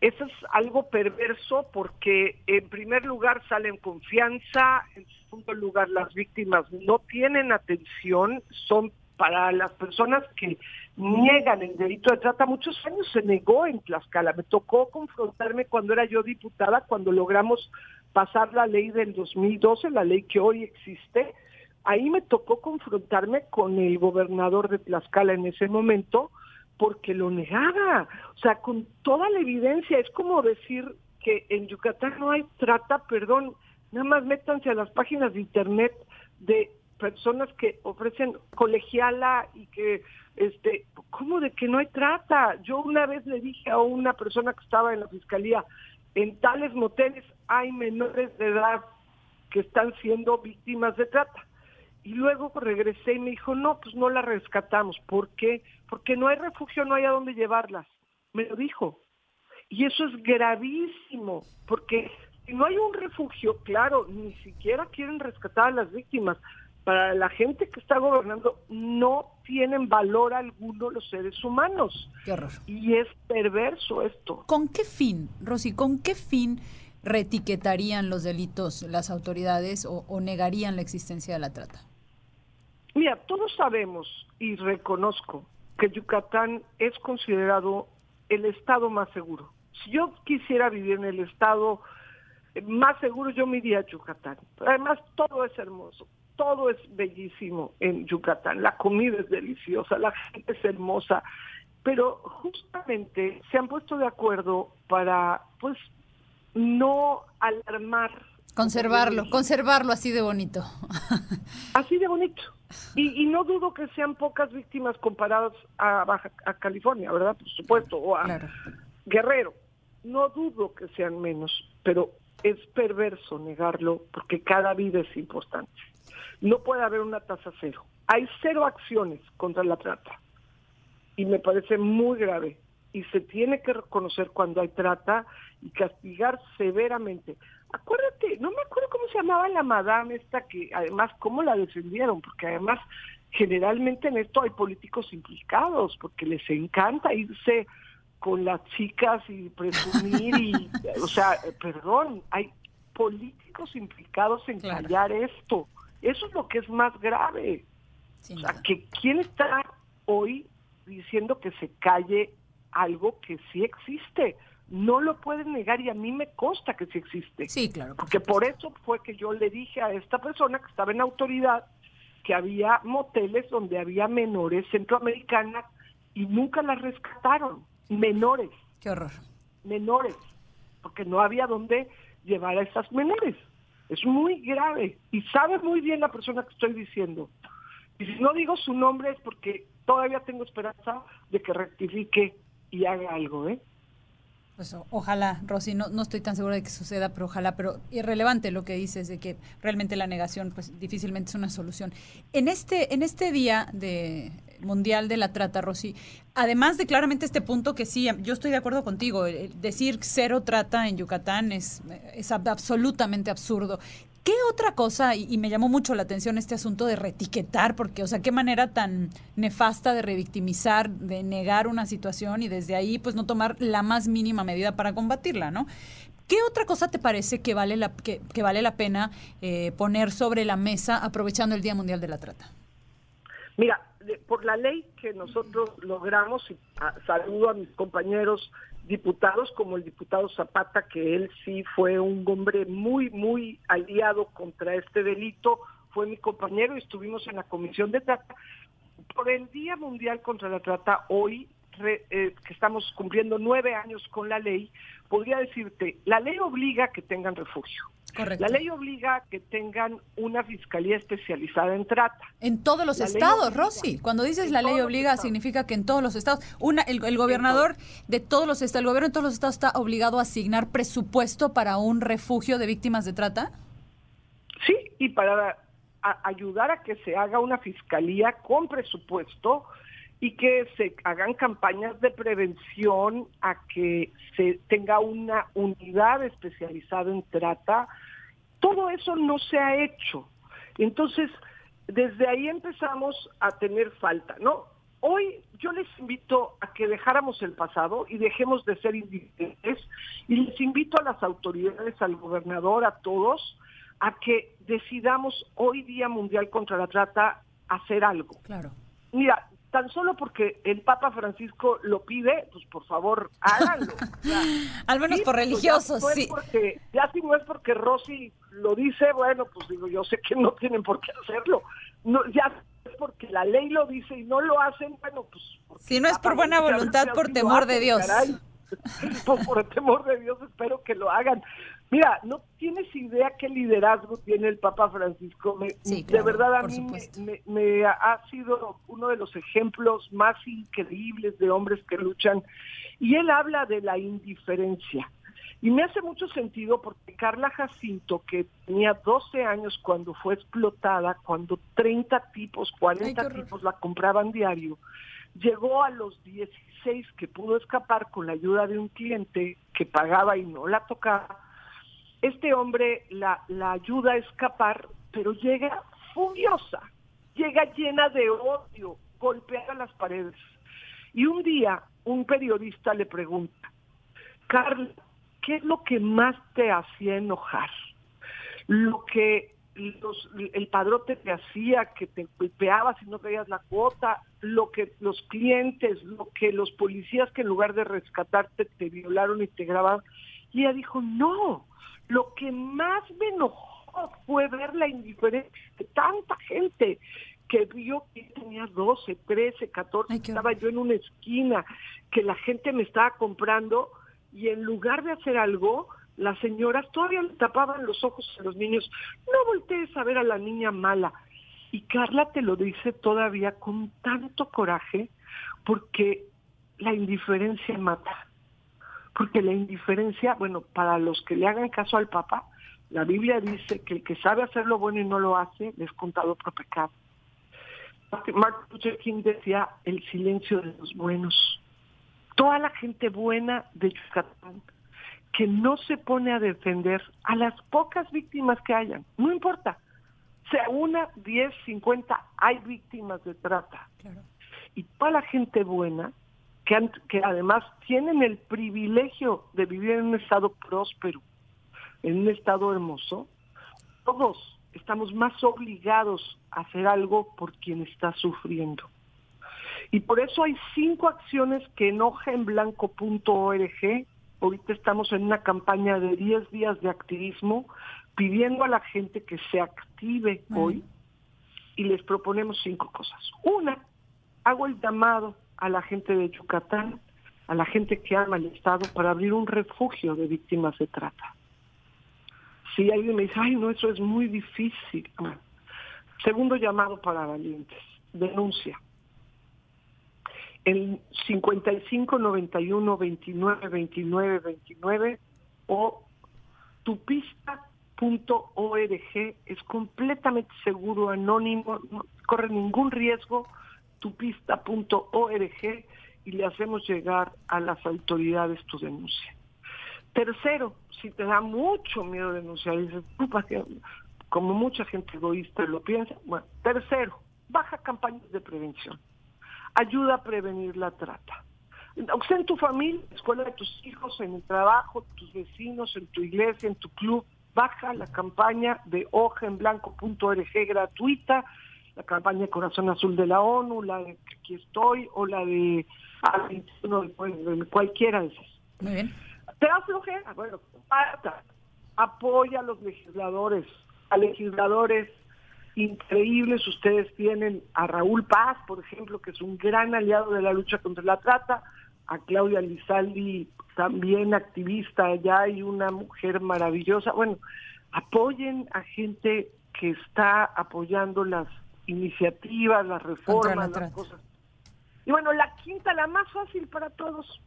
eso es algo perverso porque en primer lugar sale en confianza, en segundo lugar las víctimas no tienen atención, son para las personas que niegan el delito de trata. Muchos años se negó en Tlaxcala. Me tocó confrontarme cuando era yo diputada, cuando logramos pasar la ley del 2012, la ley que hoy existe. Ahí me tocó confrontarme con el gobernador de Tlaxcala en ese momento, porque lo negaba. O sea, con toda la evidencia, es como decir que en Yucatán no hay trata, perdón, nada más métanse a las páginas de internet de personas que ofrecen colegiala y que, este, ¿cómo de que no hay trata? Yo una vez le dije a una persona que estaba en la fiscalía, en tales moteles hay menores de edad que están siendo víctimas de trata. Y luego regresé y me dijo, no, pues no la rescatamos. ¿Por qué? Porque no hay refugio, no hay a dónde llevarlas. Me lo dijo. Y eso es gravísimo, porque si no hay un refugio, claro, ni siquiera quieren rescatar a las víctimas. Para la gente que está gobernando, no tienen valor alguno los seres humanos. Qué horror. Y es perverso esto. ¿Con qué fin, Rosy, con qué fin reetiquetarían los delitos las autoridades o, o negarían la existencia de la trata? Mira, todos sabemos y reconozco que Yucatán es considerado el estado más seguro. Si yo quisiera vivir en el estado eh, más seguro, yo me iría a Yucatán. Además, todo es hermoso, todo es bellísimo en Yucatán. La comida es deliciosa, la gente es hermosa, pero justamente se han puesto de acuerdo para, pues, no alarmar. Conservarlo, conservarlo así de bonito. Así de bonito. Y, y no dudo que sean pocas víctimas comparadas a Baja a California, ¿verdad? Por supuesto, o a Guerrero. No dudo que sean menos, pero es perverso negarlo porque cada vida es importante. No puede haber una tasa cero. Hay cero acciones contra la trata. Y me parece muy grave. Y se tiene que reconocer cuando hay trata y castigar severamente. Acuérdate, no me acuerdo cómo se llamaba la madame esta que además cómo la defendieron, porque además generalmente en esto hay políticos implicados, porque les encanta irse con las chicas y presumir y, o sea, eh, perdón, hay políticos implicados en callar esto. Eso es lo que es más grave. o sea, que quién está hoy diciendo que se calle algo que sí existe. No lo pueden negar y a mí me consta que sí existe. Sí, claro. Porque por eso fue que yo le dije a esta persona que estaba en autoridad que había moteles donde había menores centroamericanas y nunca las rescataron. Menores. Qué horror. Menores. Porque no había dónde llevar a esas menores. Es muy grave. Y sabe muy bien la persona que estoy diciendo. Y si no digo su nombre es porque todavía tengo esperanza de que rectifique y haga algo, ¿eh? Pues ojalá, Rosy, no, no estoy tan segura de que suceda, pero ojalá, pero irrelevante lo que dices de que realmente la negación pues difícilmente es una solución. En este, en este día de mundial de la trata, Rosy, además de claramente este punto que sí, yo estoy de acuerdo contigo, decir cero trata en Yucatán es, es ab- absolutamente absurdo. ¿Qué otra cosa, y, me llamó mucho la atención este asunto de reetiquetar, porque, o sea, qué manera tan nefasta de revictimizar, de negar una situación y desde ahí, pues, no tomar la más mínima medida para combatirla, ¿no? ¿Qué otra cosa te parece que vale la, que, vale la pena eh, poner sobre la mesa aprovechando el Día Mundial de la Trata? Mira, por la ley que nosotros logramos, y ah, saludo a mis compañeros diputados como el diputado Zapata, que él sí fue un hombre muy, muy aliado contra este delito, fue mi compañero y estuvimos en la Comisión de Trata. Por el Día Mundial contra la Trata, hoy, re- eh, que estamos cumpliendo nueve años con la ley, podría decirte, la ley obliga a que tengan refugio. Correcto. La ley obliga a que tengan una fiscalía especializada en trata. En todos los La estados. Rosy. Cuando dices En la ley obliga, significa que en todos los estados. Una, el, el gobernador de todos los estados, el gobierno de todos los estados está obligado a asignar presupuesto para un refugio de víctimas de trata. Sí, y para a- ayudar a que se haga una fiscalía con presupuesto y que se hagan campañas de prevención, a que se tenga una unidad especializada en trata. Todo eso no se ha hecho. Entonces, desde ahí empezamos a tener falta, ¿no? Hoy yo les invito a que dejáramos el pasado y dejemos de ser indiferentes y les invito a las autoridades, al gobernador, a todos, a que decidamos hoy Día Mundial contra la Trata hacer algo. Claro. Mira, tan solo porque el Papa Francisco lo pide, pues por favor, háganlo. O sea, Al menos sí, por pues, religiosos, ya sí. porque- ya si no es porque Rosy lo dice, bueno, pues digo, yo sé que no tienen por qué hacerlo. No, ya es porque la ley lo dice y no lo hacen, bueno, pues... Si no es por buena voluntad, por temor de Dios. caray. Pues por temor de Dios espero que lo hagan. Mira, no tienes idea qué liderazgo tiene el Papa Francisco. Me- Sí, de verdad a mí me, supuesto. me- me ha sido uno de los ejemplos más increíbles de hombres que luchan. Y él habla de la indiferencia. Y me hace mucho sentido porque Carla Jacinto, que tenía 12 años cuando fue explotada, cuando 30 tipos, 40 tipos la compraban diario, llegó a los 16 que pudo escapar con la ayuda de un cliente que pagaba y no la tocaba, Este hombre la, ayuda a escapar, pero llega furiosa, llega llena de odio, golpea las paredes. Y un día un periodista le pregunta, Carla, ¿qué es lo que más te hacía enojar? Lo que los- el padrote te hacía, que te golpeaba si no traías la cuota, lo que los clientes, lo que los policías que en lugar de rescatarte te violaron y te grabaron. Y ella dijo, no, lo que más me enojó fue ver la indiferencia de tanta gente que vio que tenía 12, 13, 14, estaba yo en una esquina, que la gente me estaba comprando y en lugar de hacer algo, las señoras todavía le tapaban los ojos a los niños. No voltees a ver a la niña mala. Y Carla te lo dice todavía con tanto coraje porque la indiferencia mata. Porque la indiferencia, bueno, para los que le hagan caso al Papa, la Biblia dice que el que sabe hacer lo bueno y no lo hace, le es contado por pecado. Martin Luther King decía el silencio de los buenos. Toda la gente buena de Yucatán que no se pone a defender a las pocas víctimas que hayan, no importa, sea una, diez, cincuenta, hay víctimas de trata. Y toda la gente buena, que, han- que además tienen el privilegio de vivir en un estado próspero, en un estado hermoso, todos estamos más obligados a hacer algo por quien está sufriendo. Y por eso hay cinco acciones que en hojaenblanco.org, ahorita estamos en una campaña de 10 días de activismo, pidiendo a la gente que se active hoy y les proponemos cinco cosas. Una, hago el llamado a la gente de Yucatán, a la gente que ama el Estado, para abrir un refugio de víctimas de trata. Si alguien me dice, ay, no, eso es muy difícil. Segundo llamado para valientes, denuncia. El 55 91 29 29 29 o tupista.org es completamente seguro, anónimo, no corre ningún riesgo, tupista.org y le hacemos llegar a las autoridades tu denuncia. Tercero, si te da mucho miedo denunciar, y dices, "Tú, ¿para qué?", como mucha gente egoísta lo piensa, bueno, tercero, baja campañas de prevención, ayuda a prevenir la trata. O sea, en tu familia, en la escuela de tus hijos, en el trabajo, tus vecinos, en tu iglesia, en tu club, baja la campaña de hojaenblanco.org gratuita, la campaña de Corazón Azul de la ONU, la de Aquí estoy, o la de al 21 del pueblo, cualquiera de esas. Muy bien. ¿Te da flojera? Bueno, comparta. Apoya a los legisladores, a legisladores increíbles. Ustedes tienen a Raúl Paz, por ejemplo, que es un gran aliado de la lucha contra la trata, a Claudia Lizaldi, también activista allá y una mujer maravillosa. Bueno, apoyen a gente que está apoyando las iniciativas, las la reformas, las cosas. Y bueno, la quinta, la más fácil para todos,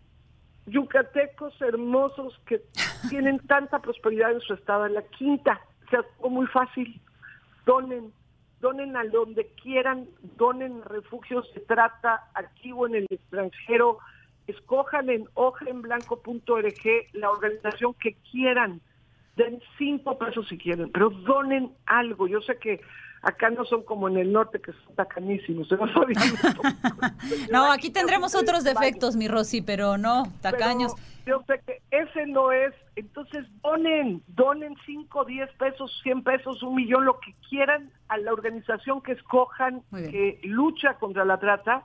yucatecos hermosos que tienen tanta prosperidad en su estado. La quinta, se hace muy fácil. Donen, donen a donde quieran, donen refugios, se trata aquí o en el extranjero. Escojan en hojaenblanco.org la organización que quieran. Den cinco pesos si quieren, pero donen algo. Yo sé que acá no son como en el norte que son tacanísimos. no aquí tendremos otros defectos, mi Rosy, pero no, tacaños. Pero yo sé que ese no es. Entonces donen, donen 5, 10 pesos, 100 pesos, un millón, lo que quieran a la organización que escojan que lucha contra la trata,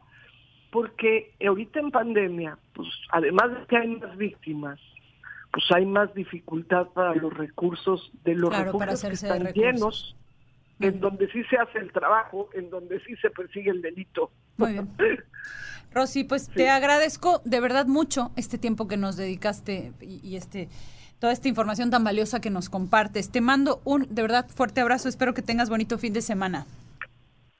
porque ahorita en pandemia, pues además de que hay más víctimas, pues hay más dificultad para los recursos de los Claro, para recursos que están recursos. llenos, en donde sí se hace el trabajo, en donde sí se persigue el delito. Muy bien. Rosy, pues te agradezco de verdad mucho este tiempo que nos dedicaste y, y este toda esta información tan valiosa que nos compartes. Te mando un de verdad fuerte abrazo. Espero que tengas bonito fin de semana.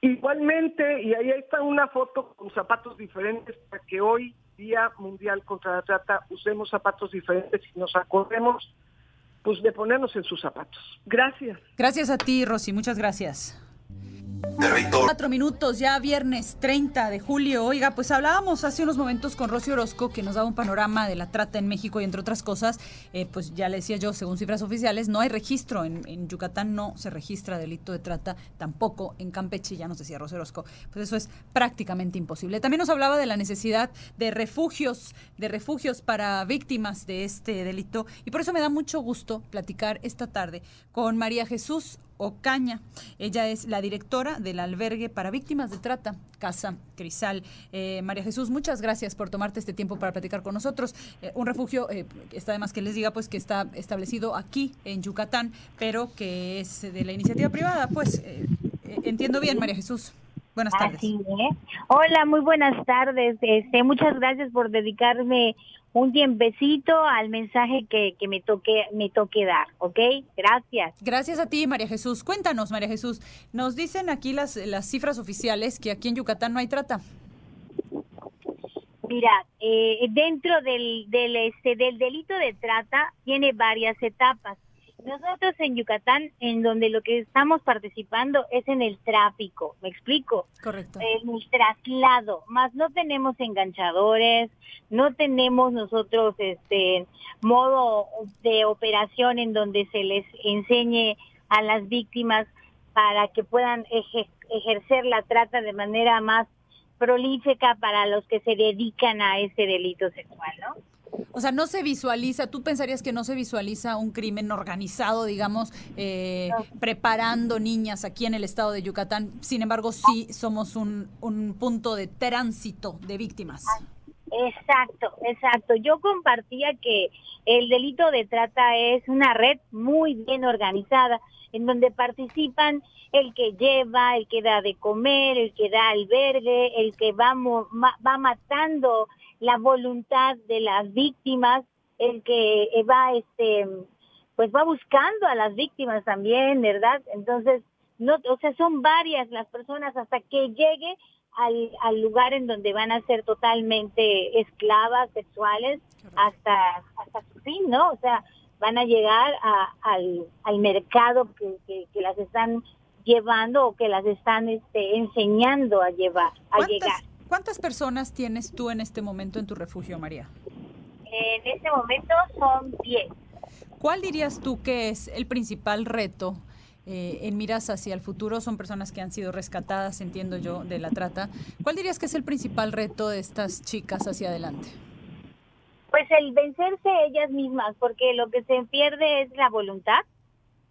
Igualmente, y ahí está una foto con zapatos diferentes para que hoy, Día Mundial contra la Trata, usemos zapatos diferentes y nos acordemos pues de ponernos en sus zapatos. Gracias. Gracias a ti, Rosy. Muchas gracias. Cuatro minutos, ya viernes 30 de julio. Oiga, pues hablábamos hace unos momentos con Rocío Orozco, que nos daba un panorama de la trata en México y entre otras cosas, eh, pues ya le decía yo, según cifras oficiales, no hay registro. En, en Yucatán no se registra delito de trata, tampoco en Campeche, ya nos decía Rocío Orozco. Pues eso es prácticamente imposible. También nos hablaba de la necesidad de refugios, de refugios para víctimas de este delito. Y por eso me da mucho gusto platicar esta tarde con María Jesús Ocaña. Ella es la directora del albergue para víctimas de trata, Casa Crisal. Eh, María Jesús, muchas gracias por tomarte este tiempo para platicar con nosotros. Eh, un refugio, eh, está además que les diga, pues que está establecido aquí en Yucatán, pero que es de la iniciativa privada. Pues eh, entiendo bien, María Jesús. Buenas tardes. Así es. Hola, muy buenas tardes. Este, muchas gracias por dedicarme un tiempecito al mensaje que, que me toque me toque dar, ¿ok? Gracias. Gracias a ti, María Jesús. Cuéntanos, María Jesús. Nos dicen aquí las, las cifras oficiales que aquí en Yucatán no hay trata. Mira, eh, dentro del, del, este, del delito de trata tiene varias etapas. Nosotros en Yucatán, en donde lo que estamos participando es en el tráfico, ¿me explico? Correcto. En el traslado, más no tenemos enganchadores, no tenemos nosotros este modo de operación en donde se les enseñe a las víctimas para que puedan eje- ejercer la trata de manera más prolífica para los que se dedican a ese delito sexual, ¿no? O sea, no se visualiza, tú pensarías que no se visualiza un crimen organizado, digamos, eh, preparando niñas aquí en el estado de Yucatán. Sin embargo, sí somos un, un punto de tránsito de víctimas. Exacto, exacto. Yo compartía que el delito de trata es una red muy bien organizada, en donde participan el que lleva, el que da de comer, el que da albergue, el que va, va matando la voluntad de las víctimas, el que va, este, pues va buscando a las víctimas también, ¿verdad? Entonces, no, o sea, son varias las personas hasta que llegue al, al lugar en donde van a ser totalmente esclavas sexuales hasta, hasta su fin, ¿no? O sea, van a llegar a- al, al mercado que, que, que las están llevando o que las están este, enseñando a llevar, a llegar. ¿Cuántas, personas tienes tú en este momento en tu refugio, María? En este momento son 10. ¿Cuál dirías tú que es el principal reto eh, en miras hacia el futuro? Son personas que han sido rescatadas, entiendo yo, de la trata. ¿Cuál dirías que es el principal reto de estas chicas hacia adelante? Pues el vencerse ellas mismas, porque lo que se pierde es la voluntad,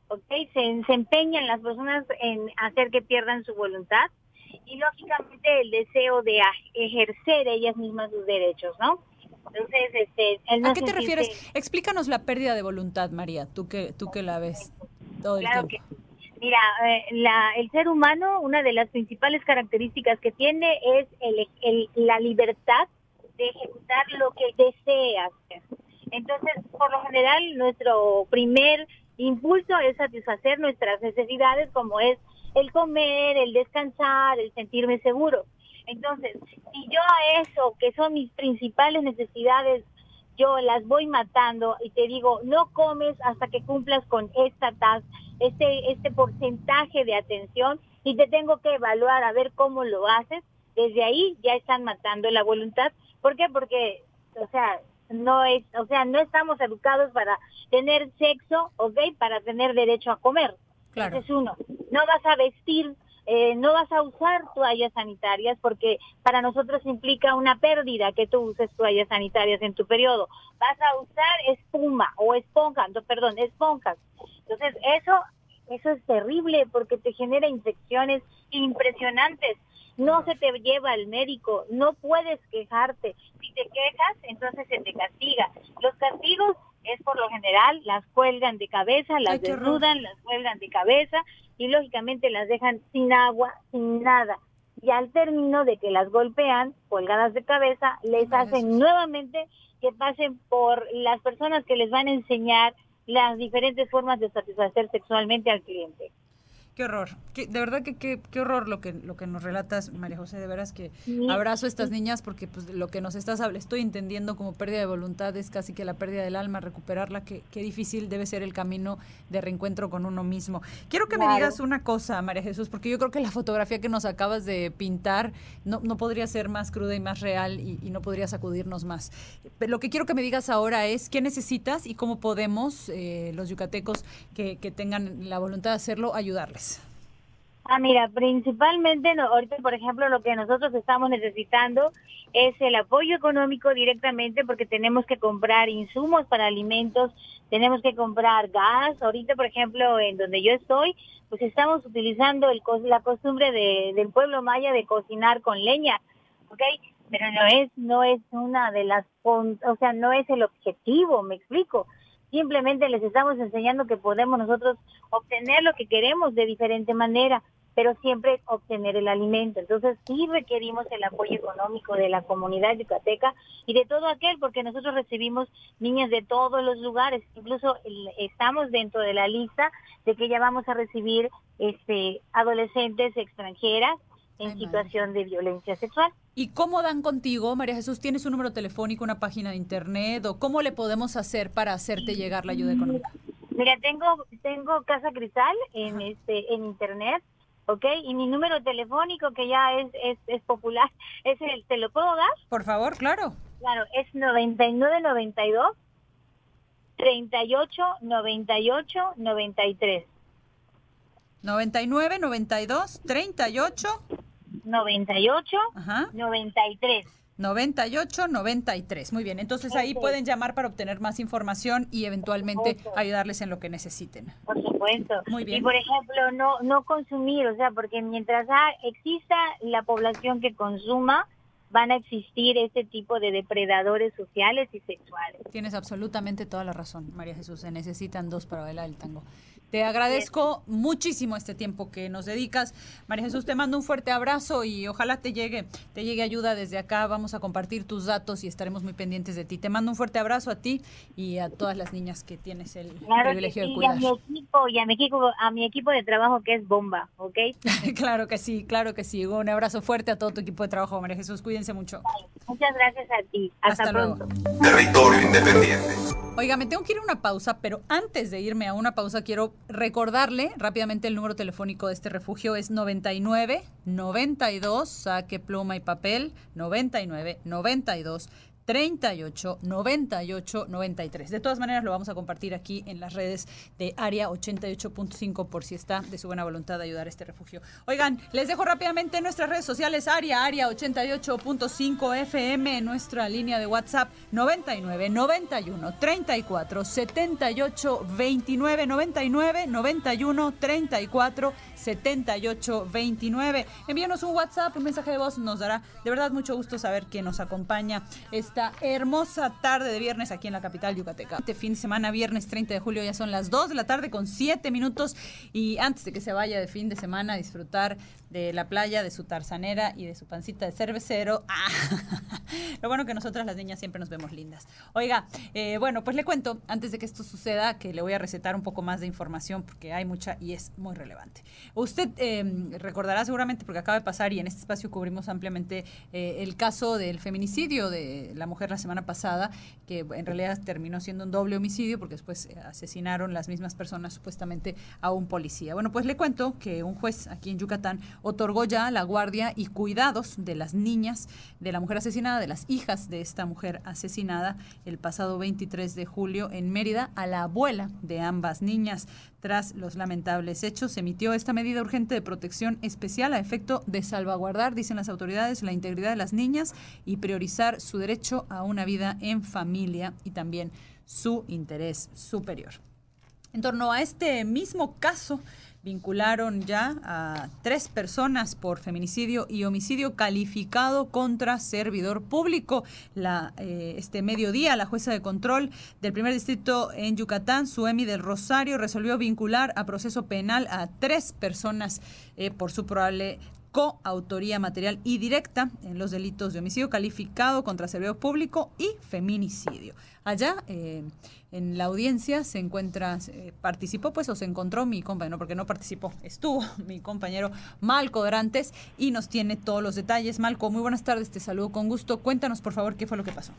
¿ok? Se, se empeñan las personas en hacer que pierdan su voluntad y lógicamente el deseo de ejercer ellas mismas sus derechos, ¿no? Entonces, este, el no ¿A qué te refieres? Explícanos la pérdida de voluntad, María, tú que, tú que la ves todo el Claro tiempo. Mira, eh, la- el ser humano, una de las principales características que tiene es el- el- la libertad de ejecutar lo que desea hacer. Entonces, por lo general, nuestro primer impulso es satisfacer nuestras necesidades, como es el comer, el descansar, el sentirme seguro. Entonces, si yo a eso, que son mis principales necesidades, yo las voy matando y te digo, no comes hasta que cumplas con esta tasa, este, este porcentaje de atención y te tengo que evaluar a ver cómo lo haces, desde ahí ya están matando la voluntad. ¿Por qué? Porque, o sea, no es, o sea, no estamos educados para tener sexo, ¿ok? Para tener derecho a comer. Claro. Ese es uno. No vas a vestir, eh, no vas a usar toallas sanitarias porque para nosotros implica una pérdida que tú uses toallas sanitarias en tu periodo. Vas a usar espuma o esponja, no, perdón, esponjas. Entonces, eso, eso es terrible porque te genera infecciones impresionantes. No se te lleva al médico, no puedes quejarte. Si te quejas, entonces se te castiga. Los castigos es por lo general, las cuelgan de cabeza, las Ay, desnudan, las cuelgan de cabeza y lógicamente las dejan sin agua, sin nada. Y al término de que las golpean, colgadas de cabeza, les hacen nuevamente que pasen por las personas que les van a enseñar las diferentes formas de satisfacer sexualmente al cliente. Qué horror. Qué- de verdad que qué, qué horror lo que, lo que nos relatas, María José. De veras que abrazo a estas niñas porque pues lo que nos estás hablando, estoy entendiendo como pérdida de voluntad es casi que la pérdida del alma, recuperarla, qué difícil debe ser el camino de reencuentro con uno mismo. Quiero que me digas una cosa, María Jesús, porque yo creo que la fotografía que nos acabas de pintar no, no podría ser más cruda y más real y, y no podría sacudirnos más. Pero lo que quiero que me digas ahora es qué necesitas y cómo podemos eh, los yucatecos que, que tengan la voluntad de hacerlo ayudarles. Ah, mira, principalmente no- ahorita, por ejemplo, lo que nosotros estamos necesitando es el apoyo económico directamente porque tenemos que comprar insumos para alimentos, tenemos que comprar gas. Ahorita, por ejemplo, en donde yo estoy, pues estamos utilizando el, la costumbre de- del pueblo maya de cocinar con leña, ¿ok? Pero no es, no es una de las, o sea, no es el objetivo, me explico. Simplemente les estamos enseñando que podemos nosotros obtener lo que queremos de diferente manera, pero siempre obtener el alimento. Entonces sí requerimos el apoyo económico de la comunidad yucateca y de todo aquel, porque nosotros recibimos niñas de todos los lugares. Incluso estamos dentro de la lista de que ya vamos a recibir este adolescentes extranjeras en situación de violencia sexual. ¿Y cómo dan contigo, María Jesús? ¿Tienes un número telefónico, una página de internet o cómo le podemos hacer para hacerte llegar la ayuda económica? Mira, tengo tengo Casa Cristal en este en internet, ¿ok? Y mi número telefónico que ya es es, es popular, es el ¿te lo puedo dar? Por favor, claro. Claro, es 9992 38 98 93. 99, 92, 38, 98 Ajá. 93. 98, 93. Muy bien, entonces ahí pueden llamar para obtener más información y eventualmente ayudarles en lo que necesiten. Por supuesto. Muy bien. Y por ejemplo, no no consumir, o sea, porque mientras exista la población que consuma, van a existir este tipo de depredadores sociales y sexuales. Tienes absolutamente toda la razón, María Jesús. Se necesitan dos para bailar el tango. Te agradezco muchísimo este tiempo que nos dedicas. María Jesús, te mando un fuerte abrazo y ojalá te llegue, te llegue ayuda desde acá. Vamos a compartir tus datos y estaremos muy pendientes de ti. Te mando un fuerte abrazo a ti y a todas las niñas que tienes el Claro que privilegio sí, de y a cuidar. mi equipo, y a mi equipo, a mi equipo de trabajo que es bomba, ¿ok? claro que sí, claro que sí. Un abrazo fuerte a todo tu equipo de trabajo, María Jesús. Cuídense mucho. Muchas gracias a ti. Hasta, Hasta luego. pronto. Territorio independiente. Oiga, me tengo que ir a una pausa, pero antes de irme a una pausa quiero recordarle rápidamente el número telefónico de este refugio es 99 92, saque pluma y papel, 99 92 38 98 93. De todas maneras, lo vamos a compartir aquí en las redes de Área 88.5 por si está de su buena voluntad de ayudar a este refugio. Oigan, les dejo rápidamente nuestras redes sociales, Área, Área 88.5 FM, nuestra línea de WhatsApp 99 91 34 78 29 99 91 34 78 29. Envíanos un WhatsApp, un mensaje de voz, nos dará de verdad mucho gusto saber que nos acompaña esta hermosa tarde de viernes aquí en la capital yucateca. Este fin de semana, viernes 30 de julio, ya son las 2 de la tarde con 7 minutos y antes de que se vaya de fin de semana a disfrutar de la playa, de su tarzanera y de su pancita de cervecero. Ah, lo bueno que nosotras las niñas siempre nos vemos lindas. Oiga, eh, bueno, pues le cuento, antes de que esto suceda, que le voy a recetar un poco más de información porque hay mucha y es muy relevante. Usted eh, recordará seguramente, porque acaba de pasar y en este espacio cubrimos ampliamente eh, el caso del feminicidio de la mujer la semana pasada, que en realidad terminó siendo un doble homicidio porque después eh, asesinaron las mismas personas supuestamente a un policía. Bueno, pues le cuento que un juez aquí en Yucatán otorgó ya la guardia y cuidados de las niñas de la mujer asesinada, de las hijas de esta mujer asesinada el pasado 23 de julio en Mérida a la abuela de ambas niñas. Tras los lamentables hechos, se emitió esta medida urgente de protección especial a efecto de salvaguardar, dicen las autoridades, la integridad de las niñas y priorizar su derecho a una vida en familia y también su interés superior. En torno a este mismo caso, vincularon ya a tres personas por feminicidio y homicidio calificado contra servidor público. Eh, este mediodía, la jueza de control del primer distrito en Yucatán, Suemi del Rosario, resolvió vincular a proceso penal a tres personas eh, por su probable coautoría material y directa en los delitos de homicidio calificado contra servidor público y feminicidio. Allá eh, en la audiencia se encuentra, eh, participó pues o se encontró mi compañero, porque no participó, estuvo mi compañero Malco Dorantes y nos tiene todos los detalles. Malco, muy buenas tardes, te saludo con gusto. Cuéntanos por favor qué fue lo que pasó.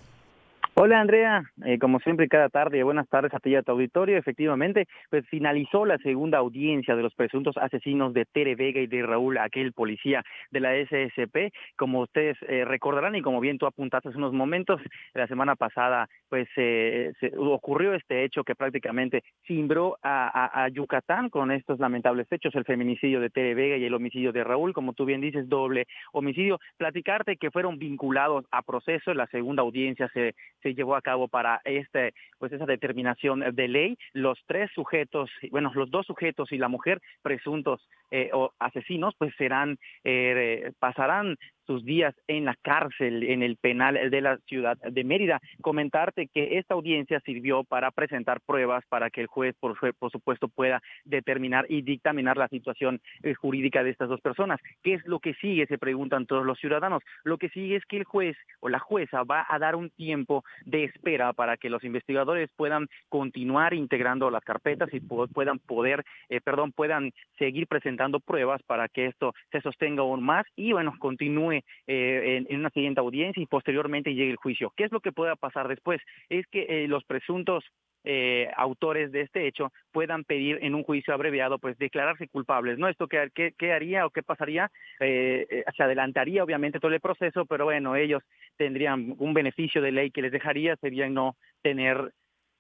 Hola Andrea, eh, como siempre cada tarde, buenas tardes a ti y a tu auditorio. Efectivamente, pues finalizó la segunda audiencia de los presuntos asesinos de Tere Vega y de Raúl, aquel policía de la SSP. Como ustedes eh, recordarán y como bien tú apuntaste hace unos momentos, la semana pasada pues eh, se ocurrió este hecho que prácticamente cimbró a, a- a Yucatán con estos lamentables hechos, el feminicidio de Tere Vega y el homicidio de Raúl, como tú bien dices, doble homicidio. Platicarte que fueron vinculados a proceso, la segunda audiencia se se llevó a cabo para este pues esa determinación de ley los tres sujetos bueno los dos sujetos y la mujer presuntos eh, o asesinos pues serán eh, pasarán sus días en la cárcel, en el penal de la ciudad de Mérida. Comentarte que esta audiencia sirvió para presentar pruebas para que el juez, por, su- por supuesto, pueda determinar y dictaminar la situación eh, jurídica de estas dos personas. ¿Qué es lo que sigue? Se preguntan todos los ciudadanos. Lo que sigue es que el juez o la jueza va a dar un tiempo de espera para que los investigadores puedan continuar integrando las carpetas y pu- puedan poder, eh, perdón, puedan seguir presentando pruebas para que esto se sostenga aún más y, bueno, continúe eh, en, una siguiente audiencia y posteriormente llegue el juicio. ¿Qué es lo que pueda pasar después? Es que eh, los presuntos eh, autores de este hecho puedan pedir en un juicio abreviado, pues declararse culpables, ¿no? Esto qué, qué, qué haría o qué pasaría, eh, eh, se adelantaría obviamente todo el proceso, pero bueno, ellos tendrían un beneficio de ley que les dejaría, sería no tener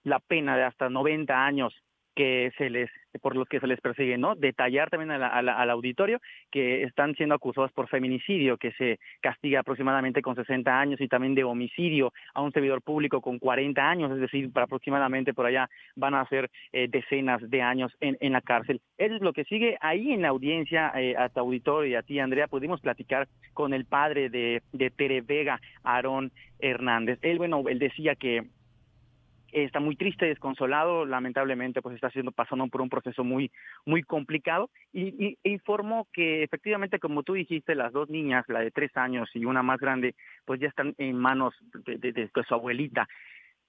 la pena de hasta 90 años que se les por los que se les persigue, ¿no? Detallar también a la- a la- al auditorio que están siendo acusados por feminicidio, que se castiga aproximadamente con 60 años, y también de homicidio a un servidor público con 40 años, es decir, aproximadamente por allá van a ser eh, decenas de años en, en la cárcel. Eso es lo que sigue ahí en la audiencia, eh, a tu auditorio y a ti, Andrea, pudimos platicar con el padre de, de Tere Vega, Aarón Hernández. Él, bueno, él decía que está muy triste, desconsolado, lamentablemente pues está siendo pasando por un proceso muy muy complicado y, y- que efectivamente como tú dijiste las dos niñas, la de tres años y una más grande, pues ya están en manos de su abuelita.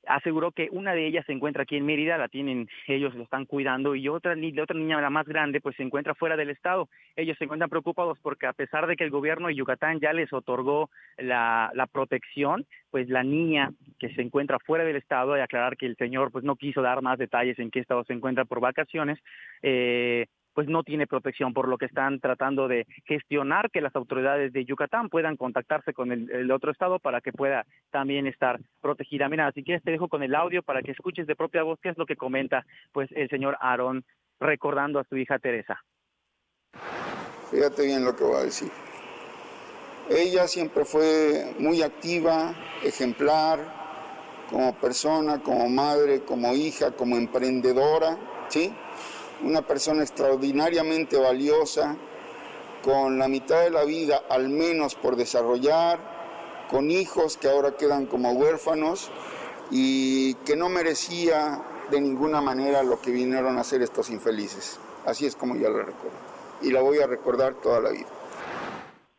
Aseguró que una de ellas se encuentra aquí en Mérida, la tienen, ellos lo están cuidando y otra la otra niña, la más grande, pues se encuentra fuera del estado. Ellos se encuentran preocupados porque a pesar de que el gobierno de Yucatán ya les otorgó la, la protección, pues la niña que se encuentra fuera del estado, y aclarar que el señor pues no quiso dar más detalles en qué estado se encuentra por vacaciones, eh, pues no tiene protección, por lo que están tratando de gestionar que las autoridades de Yucatán puedan contactarse con el, otro estado para que pueda también estar protegida. Mira, si quieres te dejo con el audio para que escuches de propia voz qué es lo que comenta pues el señor Aarón recordando a su hija Teresa. Fíjate bien lo que voy a decir. Ella siempre fue muy activa, ejemplar, como persona, como madre, como hija, como emprendedora, ¿sí? Una persona extraordinariamente valiosa, con la mitad de la vida al menos por desarrollar, con hijos que ahora quedan como huérfanos y que no merecía de ninguna manera lo que vinieron a hacer estos infelices. Así es como yo la recuerdo. Y la voy a recordar toda la vida.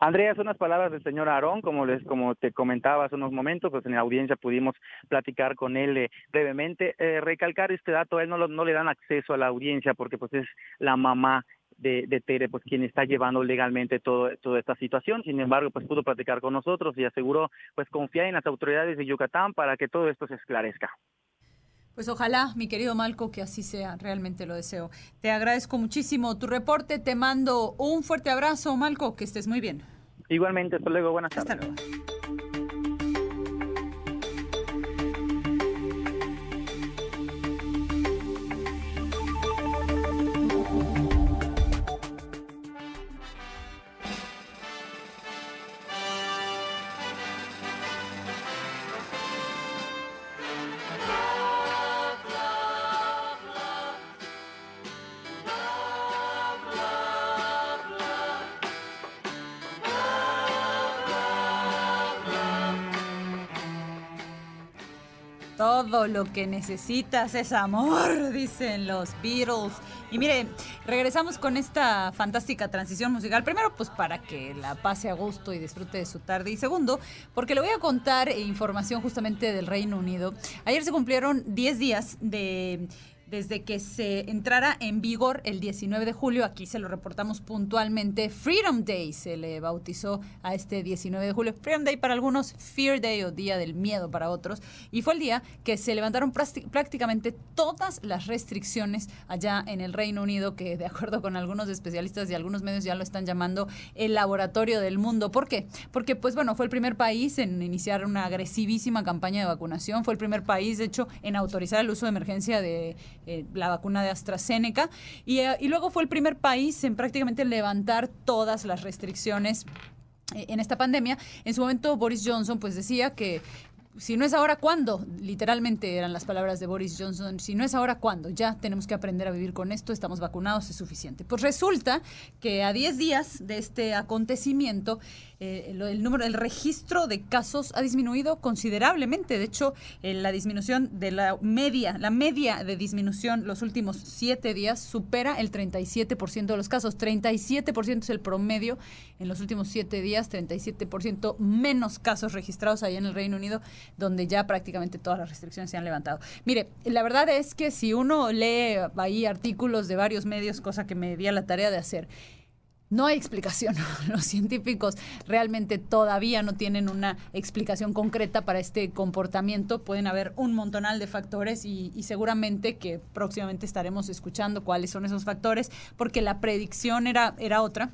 Andrea, son unas palabras del señor Aarón, como les, como te comentaba hace unos momentos, pues en la audiencia pudimos platicar con él eh, brevemente, Eh, recalcar este dato, a él no, lo- no le dan acceso a la audiencia porque pues es la mamá de, de Tere, pues quien está llevando legalmente todo, toda esta situación. Sin embargo, pues pudo platicar con nosotros y aseguró pues confiar en las autoridades de Yucatán para que todo esto se esclarezca. Pues ojalá, mi querido Malco, que así sea, realmente lo deseo. Te agradezco muchísimo tu reporte, te mando un fuerte abrazo, Malco, que estés muy bien. Igualmente, hasta luego, buenas tardes. Hasta luego. Lo que necesitas es amor, dicen los Beatles. Y mire, regresamos con esta fantástica transición musical. Primero, pues para que la pase a gusto y disfrute de su tarde. Y segundo, porque le voy a contar información justamente del Reino Unido. Ayer se cumplieron 10 días de desde que se entrara en vigor el 19 de julio, aquí se lo reportamos puntualmente, Freedom Day se le bautizó a este 19 de julio. Freedom Day para algunos, Fear Day o Día del Miedo para otros. Y fue el día que se levantaron prácti- prácticamente todas las restricciones allá en el Reino Unido, que de acuerdo con algunos especialistas y algunos medios ya lo están llamando el laboratorio del mundo. ¿Por qué? Porque, pues bueno, fue el primer país en iniciar una agresivísima campaña de vacunación, fue el primer país, de hecho, en autorizar el uso de emergencia de eh, la vacuna de AstraZeneca y, eh, y luego fue el primer país en prácticamente levantar todas las restricciones eh, en esta pandemia. En su momento Boris Johnson pues decía que si no es ahora, ¿cuándo? Literalmente eran las palabras de Boris Johnson. Si no es ahora, ¿cuándo? Ya tenemos que aprender a vivir con esto, estamos vacunados, es suficiente. Pues resulta que a 10 días de este acontecimiento, eh, el número, el registro de casos ha disminuido considerablemente. De hecho, eh, la disminución de la media, la media de disminución los últimos siete días supera el 37% de los casos. 37% es el promedio en los últimos siete días, 37% menos casos registrados allá en el Reino Unido, donde ya prácticamente todas las restricciones se han levantado. Mire, la verdad es que si uno lee ahí artículos de varios medios, cosa que me di a la tarea de hacer, no hay explicación. Los científicos realmente todavía no tienen una explicación concreta para este comportamiento. Pueden haber un montonal de factores y, y seguramente que próximamente estaremos escuchando cuáles son esos factores, porque la predicción era, era otra.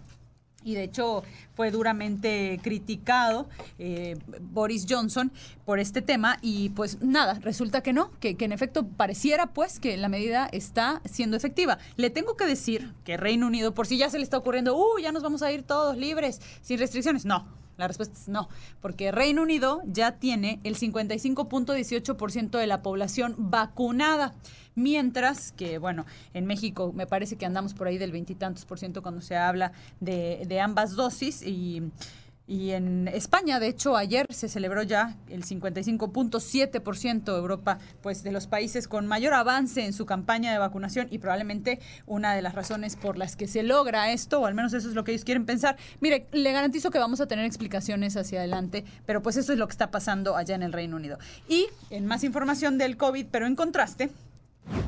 Y de hecho fue duramente criticado eh, Boris Johnson por este tema y pues nada, resulta que no, que, en efecto pareciera pues que la medida está siendo efectiva. Le tengo que decir que Reino Unido, por si ya se le está ocurriendo, uh, ya nos vamos a ir todos libres, sin restricciones, no. La respuesta es no, porque Reino Unido ya tiene el 55.18% de la población vacunada, mientras que, bueno, en México me parece que andamos por ahí del veintitantos por ciento cuando se habla de, de ambas dosis y... Y en España, de hecho, ayer se celebró ya el 55.7% Europa, pues de los países con mayor avance en su campaña de vacunación y probablemente una de las razones por las que se logra esto, o al menos eso es lo que ellos quieren pensar. Mire, le garantizo que vamos a tener explicaciones hacia adelante, pero pues eso es lo que está pasando allá en el Reino Unido. Y en más información del COVID, pero en contraste,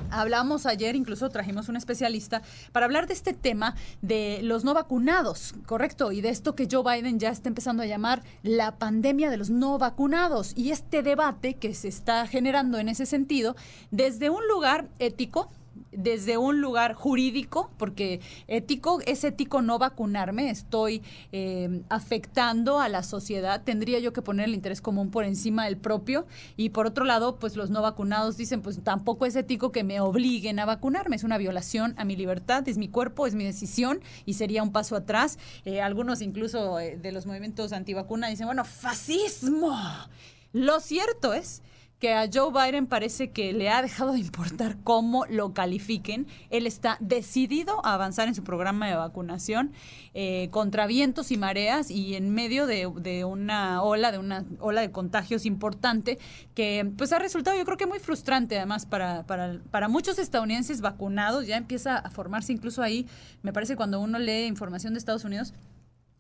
Hablamos ayer, incluso trajimos un especialista para hablar de este tema de los no vacunados, ¿correcto? Y de esto que Joe Biden ya está empezando a llamar la pandemia de los no vacunados. Y este debate que se está generando en ese sentido desde un lugar ético, desde un lugar jurídico, porque ético es ético no vacunarme, estoy eh, afectando a la sociedad, tendría yo que poner el interés común por encima del propio, y por otro lado, pues los no vacunados dicen, pues tampoco es ético que me obliguen a vacunarme, es una violación a mi libertad, es mi cuerpo, es mi decisión, y sería un paso atrás. Eh, algunos incluso eh, de los movimientos antivacuna dicen, bueno, fascismo. Lo cierto es que a Joe Biden parece que le ha dejado de importar cómo lo califiquen. Él está decidido a avanzar en su programa de vacunación eh, contra vientos y mareas y en medio de, de una ola, de una ola de contagios importante que pues ha resultado yo creo que muy frustrante además para, para, para muchos estadounidenses vacunados. Ya empieza a formarse incluso ahí, me parece cuando uno lee información de Estados Unidos,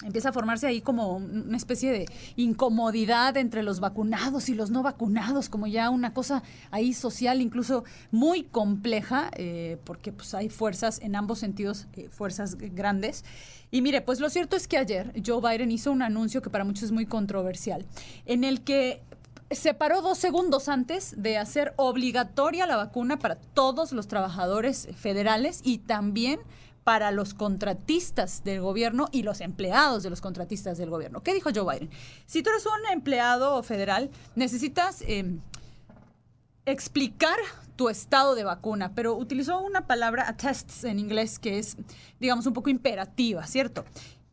empieza a formarse ahí como una especie de incomodidad entre los vacunados y los no vacunados, como ya una cosa ahí social incluso muy compleja, eh, porque pues hay fuerzas en ambos sentidos, eh, fuerzas grandes. Y mire, pues lo cierto es que ayer Joe Biden hizo un anuncio que para muchos es muy controversial, en el que se paró dos segundos antes de hacer obligatoria la vacuna para todos los trabajadores federales y también para los contratistas del gobierno y los empleados de los contratistas del gobierno. ¿Qué dijo Joe Biden? Si tú eres un empleado federal, necesitas eh, explicar tu estado de vacuna, pero utilizó una palabra, attests en inglés, que es, digamos, un poco imperativa, ¿cierto?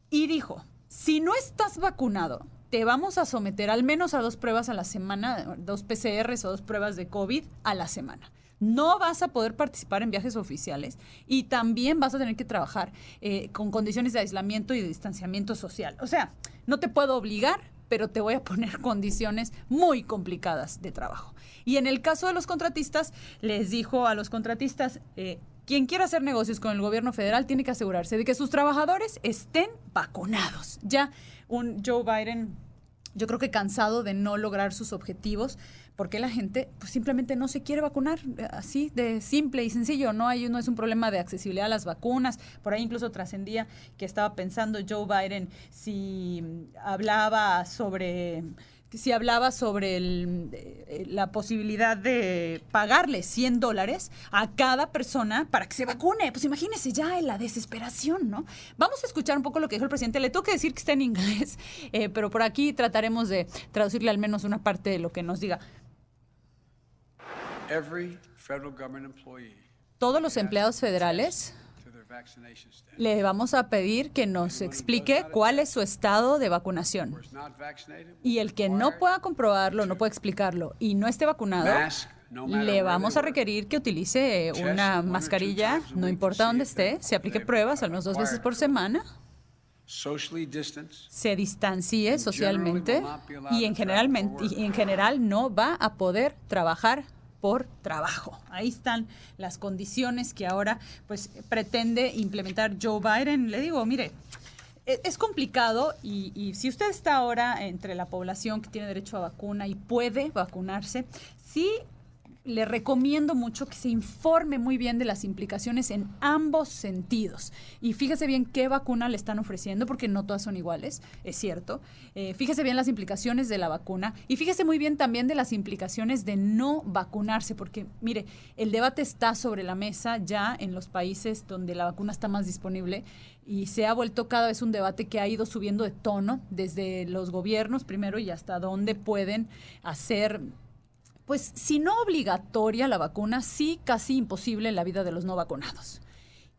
Y dijo, si no estás vacunado, te vamos a someter al menos a dos pruebas a la semana, dos PCRs o dos pruebas de COVID a la semana no vas a poder participar en viajes oficiales y también vas a tener que trabajar eh, con condiciones de aislamiento y de distanciamiento social. O sea, no te puedo obligar pero te voy a poner condiciones muy complicadas de trabajo. Y en el caso de los contratistas, les dijo a los contratistas, eh, quien quiera hacer negocios con el gobierno federal tiene que asegurarse de que sus trabajadores estén vacunados. Ya un Joe Biden, yo creo que cansado de no lograr sus objetivos, porque la gente pues, simplemente no se quiere vacunar, eh, así de simple y sencillo, no hay no es un problema de accesibilidad a las vacunas, por ahí incluso trascendía que estaba pensando Joe Biden si hablaba sobre si hablaba sobre el, eh, la posibilidad de pagarle 100 dólares a cada persona para que se vacune. Pues imagínese ya en la desesperación, ¿no? Vamos a escuchar un poco lo que dijo el presidente. Le tengo que decir que está en inglés, eh, pero por aquí trataremos de traducirle al menos una parte de lo que nos diga. Todos los empleados federales le vamos a pedir que nos explique cuál es su estado de vacunación. Y el que no pueda comprobarlo, no pueda explicarlo y no esté vacunado, le vamos a requerir que utilice una mascarilla, no importa dónde esté, se aplique pruebas al menos dos veces por semana, se distancie socialmente y en, generalmente, y en general no va a poder trabajar por trabajo. Ahí están las condiciones que ahora pues pretende implementar Joe Biden. Le digo, mire, e- es complicado y, y si usted está ahora entre la población que tiene derecho a vacuna y puede vacunarse, sí le recomiendo mucho que se informe muy bien de las implicaciones en ambos sentidos. Y fíjese bien qué vacuna le están ofreciendo, porque no todas son iguales, es cierto. Eh, fíjese bien las implicaciones de la vacuna y fíjese muy bien también de las implicaciones de no vacunarse, porque mire, el debate está sobre la mesa ya en los países donde la vacuna está más disponible y se ha vuelto cada vez un debate que ha ido subiendo de tono desde los gobiernos primero y hasta dónde pueden hacer pues si no obligatoria la vacuna, sí casi imposible en la vida de los no vacunados.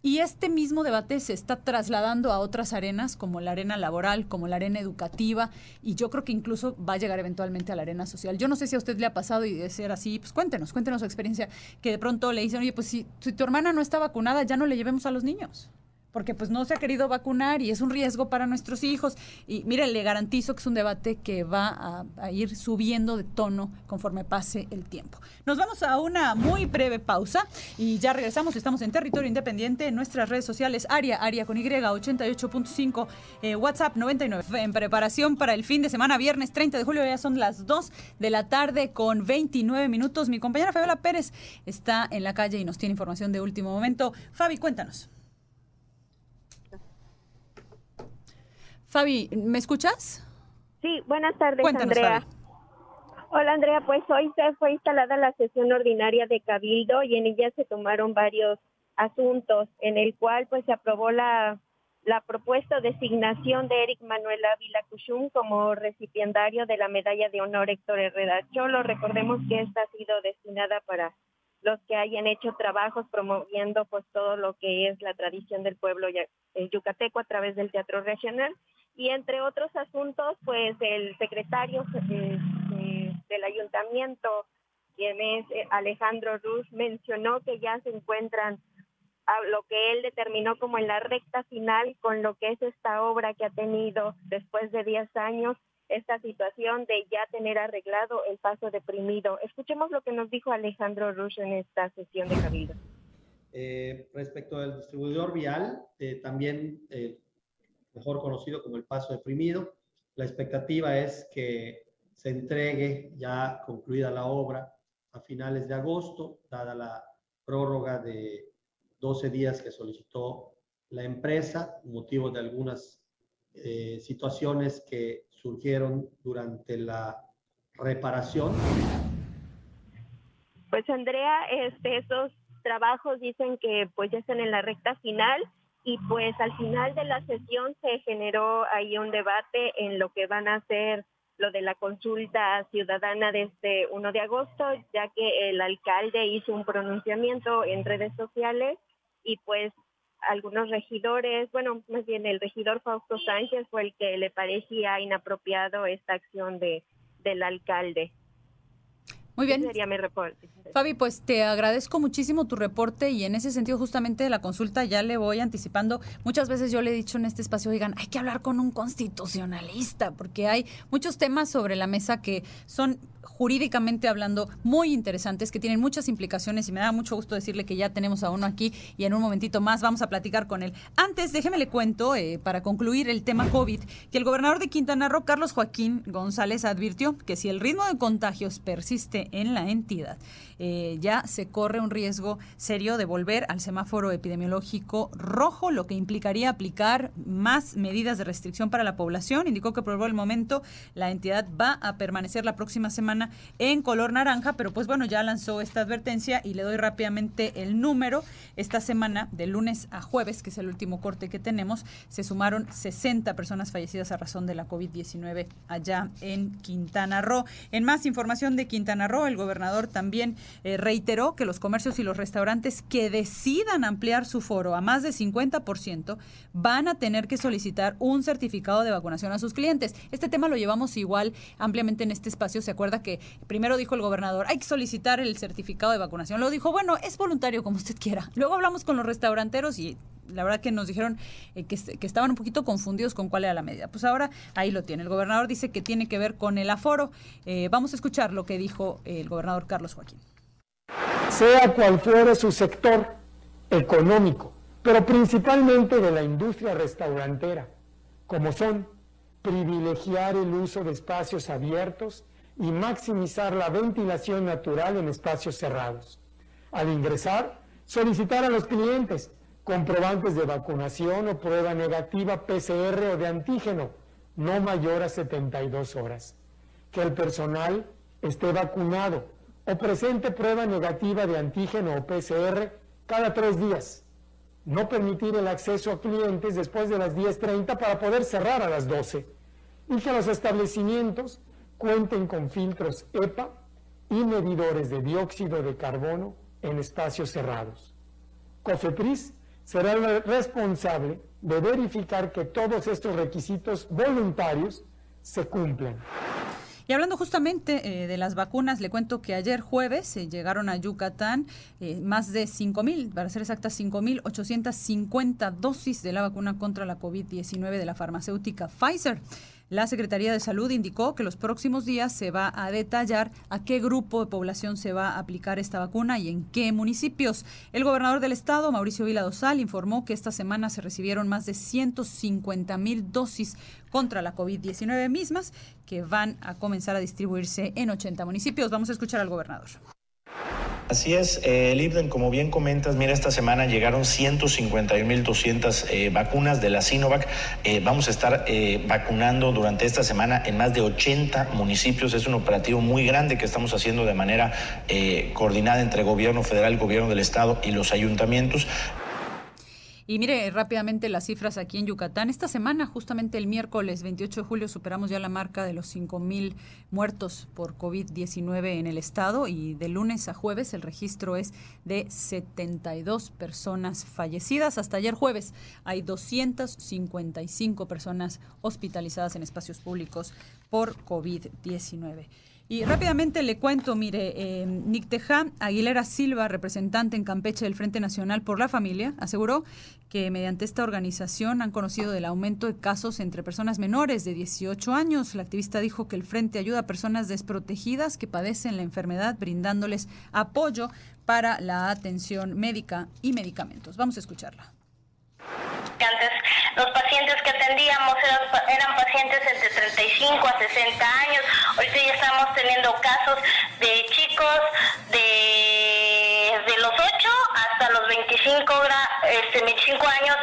Y este mismo debate se está trasladando a otras arenas, como la arena laboral, como la arena educativa, y yo creo que incluso va a llegar eventualmente a la arena social. Yo no sé si a usted le ha pasado y de ser así, pues cuéntenos, cuéntenos su experiencia, que de pronto le dicen, oye, pues si, si tu hermana no está vacunada, ya no le llevemos a los niños porque pues no se ha querido vacunar y es un riesgo para nuestros hijos. Y mire, le garantizo que es un debate que va a, ir subiendo de tono conforme pase el tiempo. Nos vamos a una muy breve pausa y ya regresamos. Estamos en territorio independiente en nuestras redes sociales, Aria, Aria con Y, 88.5, eh, WhatsApp 99. En preparación para el fin de semana, viernes 30 de julio, ya son las 2 de la tarde con 29 minutos. Mi compañera Fabiola Pérez está en la calle y nos tiene información de último momento. Fabi, cuéntanos. Fabi, ¿me escuchas? Sí, buenas tardes, Cuéntanos, Andrea. Fabi. Hola, Andrea. Pues hoy se fue instalada la sesión ordinaria de Cabildo y en ella se tomaron varios asuntos, en el cual pues se aprobó la, la propuesta de designación de Eric Manuel Ávila Cushum como recipiendario de la medalla de honor Héctor Herrera Cholo. Recordemos que esta ha sido destinada para los que hayan hecho trabajos promoviendo pues todo lo que es la tradición del pueblo eh, yucateco a través del teatro regional y entre otros asuntos pues el secretario eh, eh, del ayuntamiento quien es eh, Alejandro Ruz mencionó que ya se encuentran a lo que él determinó como en la recta final con lo que es esta obra que ha tenido después de 10 años esta situación de ya tener arreglado el paso deprimido. Escuchemos lo que nos dijo Alejandro Rush en esta sesión de Cabildo. Eh, respecto al distribuidor vial, también eh, mejor conocido como el paso deprimido, la expectativa es que se entregue ya concluida la obra a finales de agosto, dada la prórroga de 12 días que solicitó la empresa, motivo de algunas eh, situaciones que surgieron durante la reparación. Pues Andrea, este, estos trabajos dicen que pues ya están en la recta final y pues al final de la sesión se generó ahí un debate en lo que van a hacer lo de la consulta ciudadana desde 1 de agosto, ya que el alcalde hizo un pronunciamiento en redes sociales y pues algunos regidores, bueno, más bien el regidor Fausto Sánchez fue el que le parecía inapropiado esta acción de, del alcalde. Muy bien. Ese sería mi reporte. Fabi, pues te agradezco muchísimo tu reporte y en ese sentido justamente de la consulta ya le voy anticipando. Muchas veces yo le he dicho en este espacio, oigan, hay que hablar con un constitucionalista porque hay muchos temas sobre la mesa que son jurídicamente hablando muy interesantes, que tienen muchas implicaciones y me da mucho gusto decirle que ya tenemos a uno aquí y en un momentito más vamos a platicar con él. Antes, déjeme le cuento, eh, para concluir el tema COVID, que el gobernador de Quintana Roo, Carlos Joaquín González, advirtió que si el ritmo de contagios persiste en la entidad, eh, ya se corre un riesgo serio de volver al semáforo epidemiológico rojo, lo que implicaría aplicar más medidas de restricción para la población. Indicó que por el momento la entidad va a permanecer la próxima semana en color naranja, pero pues bueno, ya lanzó esta advertencia y le doy rápidamente el número. Esta semana, de lunes a jueves, que es el último corte que tenemos, se sumaron 60 personas fallecidas a razón de la COVID-19 allá en Quintana Roo. En más información de Quintana Roo, el gobernador también eh, reiteró que los comercios y los restaurantes que decidan ampliar su foro a más de 50% van a tener que solicitar un certificado de vacunación a sus clientes. Este tema lo llevamos igual ampliamente en este espacio. Se acuerda que primero dijo el gobernador, hay que solicitar el certificado de vacunación. Luego dijo, bueno, es voluntario como usted quiera. Luego hablamos con los restauranteros y la verdad que nos dijeron eh, que, estaban un poquito confundidos con cuál era la medida. Pues ahora ahí lo tiene. El gobernador dice que tiene que ver con el aforo. Eh, vamos a escuchar lo que dijo el gobernador Carlos Joaquín. Sea cual fuere su sector económico, pero principalmente de la industria restaurantera, como son privilegiar el uso de espacios abiertos y maximizar la ventilación natural en espacios cerrados. Al ingresar, solicitar a los clientes comprobantes de vacunación o prueba negativa PCR o de antígeno, no mayor a 72 horas. Que el personal esté vacunado o presente prueba negativa de antígeno o PCR cada tres días. No permitir el acceso a clientes después de las 10.30 para poder cerrar a las 12. Y que los establecimientos cuenten con filtros EPA y medidores de dióxido de carbono en espacios cerrados. COFEPRIS será el responsable de verificar que todos estos requisitos voluntarios se cumplan. Y hablando justamente eh, de las vacunas, le cuento que ayer jueves eh, llegaron a Yucatán eh, más de 5 mil, para ser exactas, 5.850 dosis de la vacuna contra la COVID-19 de la farmacéutica Pfizer. La Secretaría de Salud indicó que los próximos días se va a detallar a qué grupo de población se va a aplicar esta vacuna y en qué municipios. El gobernador del estado, Mauricio Vila Dosal, informó que esta semana se recibieron más de 150 mil dosis contra la COVID-19 mismas que van a comenzar a distribuirse en 80 municipios. Vamos a escuchar al gobernador. Así es, eh, Libden, como bien comentas, mira, esta semana llegaron 151.200 eh, vacunas de la Sinovac. Eh, vamos a estar eh, vacunando durante esta semana en más de 80 municipios. Es un operativo muy grande que estamos haciendo de manera eh, coordinada entre gobierno federal, gobierno del estado y los ayuntamientos. Y mire rápidamente las cifras aquí en Yucatán. Esta semana, justamente el miércoles 28 de julio, superamos ya la marca de los 5 mil muertos por COVID-19 en el estado y de lunes a jueves el registro es de 72 personas fallecidas. Hasta ayer jueves hay 255 personas hospitalizadas en espacios públicos por COVID-19. Y rápidamente le cuento, mire, eh, Nicteja Aguilera Silva, representante en Campeche del Frente Nacional por la Familia, aseguró que mediante esta organización han conocido del aumento de casos entre personas menores de 18 años. La activista dijo que el Frente ayuda a personas desprotegidas que padecen la enfermedad, brindándoles apoyo para la atención médica y medicamentos. Vamos a escucharla. Antes los pacientes que atendíamos eran, eran, pacientes entre 35 a 60 años. Ahorita ya estamos teniendo casos de chicos de, de los 8 hasta los 25, este, 25 años,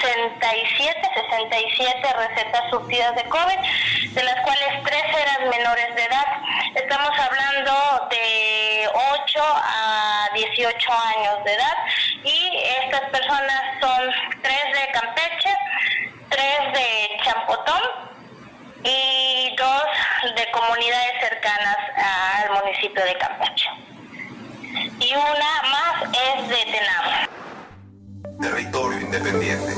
67, 67 recetas surtidas de COVID, de las cuales 3 eran menores de edad. Estamos hablando de 8 a 18 años de edad y estas personas son 3 de Campeche, tres de Champotón y dos de comunidades cercanas al municipio de Campeche y una más es de Tenama. Territorio independiente.